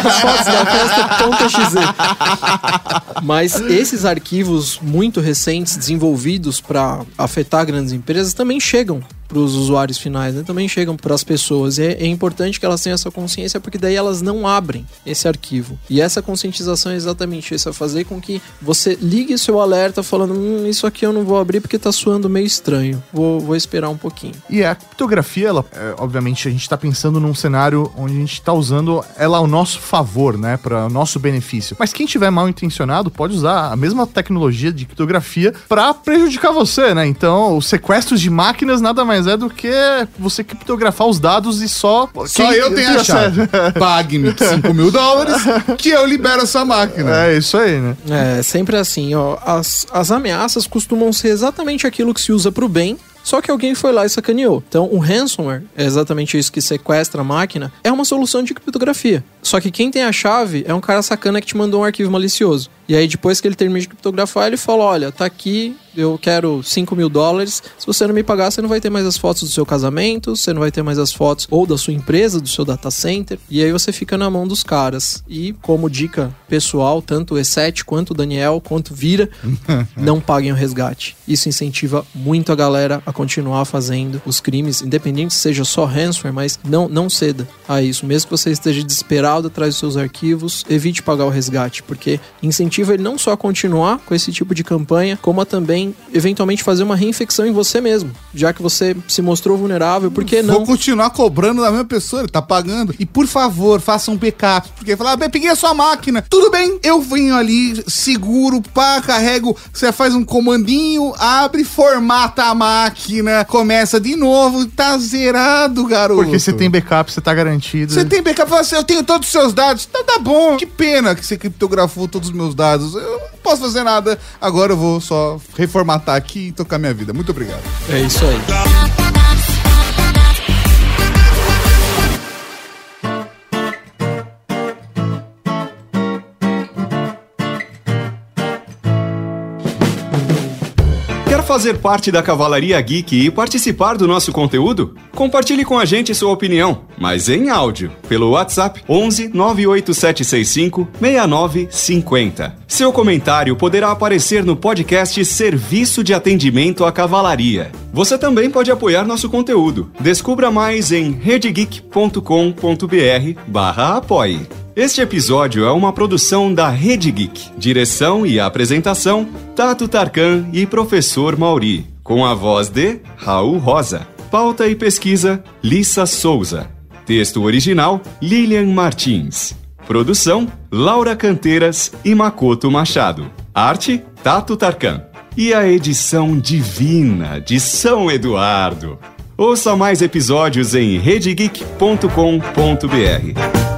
As fotos da festa, ponta XZ. Mas esses arquivos muito recentes, desenvolvidos para afetar grandes empresas, também chegam para os usuários finais, né? também chegam para as pessoas. É, é importante que elas tenham essa consciência, porque daí elas não abrem esse arquivo. E essa conscientização é exatamente isso: é fazer com que você ligue seu alerta falando: hum, isso aqui eu não vou abrir porque tá suando meio estranho. Vou, vou esperar um pouquinho. E a criptografia, ela, é, obviamente, a gente está pensando num cenário onde a gente está usando ela ao nosso favor, né, para o nosso benefício. Mas quem tiver mal intencionado pode usar a mesma tecnologia de criptografia para prejudicar você, né? Então, os sequestros de máquinas nada mais é do que você criptografar os dados e só. Só quem- eu tenho a chave. [laughs] Pague-me 5 mil dólares que eu libero essa máquina. É isso aí, né? É, sempre assim, ó. As, as ameaças costumam ser exatamente aquilo que se usa pro bem, só que alguém foi lá e sacaneou. Então, o ransomware, é exatamente isso que sequestra a máquina, é uma solução de criptografia. Só que quem tem a chave é um cara sacana que te mandou um arquivo malicioso. E aí, depois que ele termina de criptografar, ele fala: Olha, tá aqui, eu quero 5 mil dólares. Se você não me pagar, você não vai ter mais as fotos do seu casamento, você não vai ter mais as fotos ou da sua empresa, do seu data center. E aí você fica na mão dos caras. E, como dica pessoal, tanto o E7 quanto o Daniel, quanto Vira, [laughs] não paguem o resgate. Isso incentiva muito a galera a continuar fazendo os crimes, independente se seja só ransomware, mas não, não ceda a isso. Mesmo que você esteja desesperado atrás dos seus arquivos, evite pagar o resgate, porque incentiva ele não só a continuar com esse tipo de campanha, como a também eventualmente fazer uma reinfecção em você mesmo, já que você se mostrou vulnerável, por que não? Vou continuar cobrando da mesma pessoa, ele tá pagando. E por favor, faça um backup. Porque falar, ah, peguei a sua máquina. Tudo bem, eu venho ali, seguro, pá, carrego. Você faz um comandinho, abre, formata a máquina, começa de novo, tá zerado, garoto. Porque você tem backup, você tá garantido. Você tem backup, fala assim, eu tenho todos os seus dados. Tá, tá bom, que pena que você criptografou todos os meus dados. Eu não posso fazer nada. Agora eu vou só reformatar aqui e tocar minha vida. Muito obrigado. É isso aí. Fazer parte da Cavalaria Geek e participar do nosso conteúdo? Compartilhe com a gente sua opinião, mas em áudio, pelo WhatsApp 11 98765 6950. Seu comentário poderá aparecer no podcast Serviço de Atendimento à Cavalaria. Você também pode apoiar nosso conteúdo. Descubra mais em redegeek.com.br barra apoie. Este episódio é uma produção da Rede Geek. Direção e apresentação: Tato Tarkan e Professor Mauri. Com a voz de Raul Rosa. Pauta e pesquisa: Lissa Souza. Texto original: Lilian Martins. Produção: Laura Canteiras e Makoto Machado. Arte: Tato Tarkan. E a edição divina de São Eduardo. Ouça mais episódios em redegeek.com.br.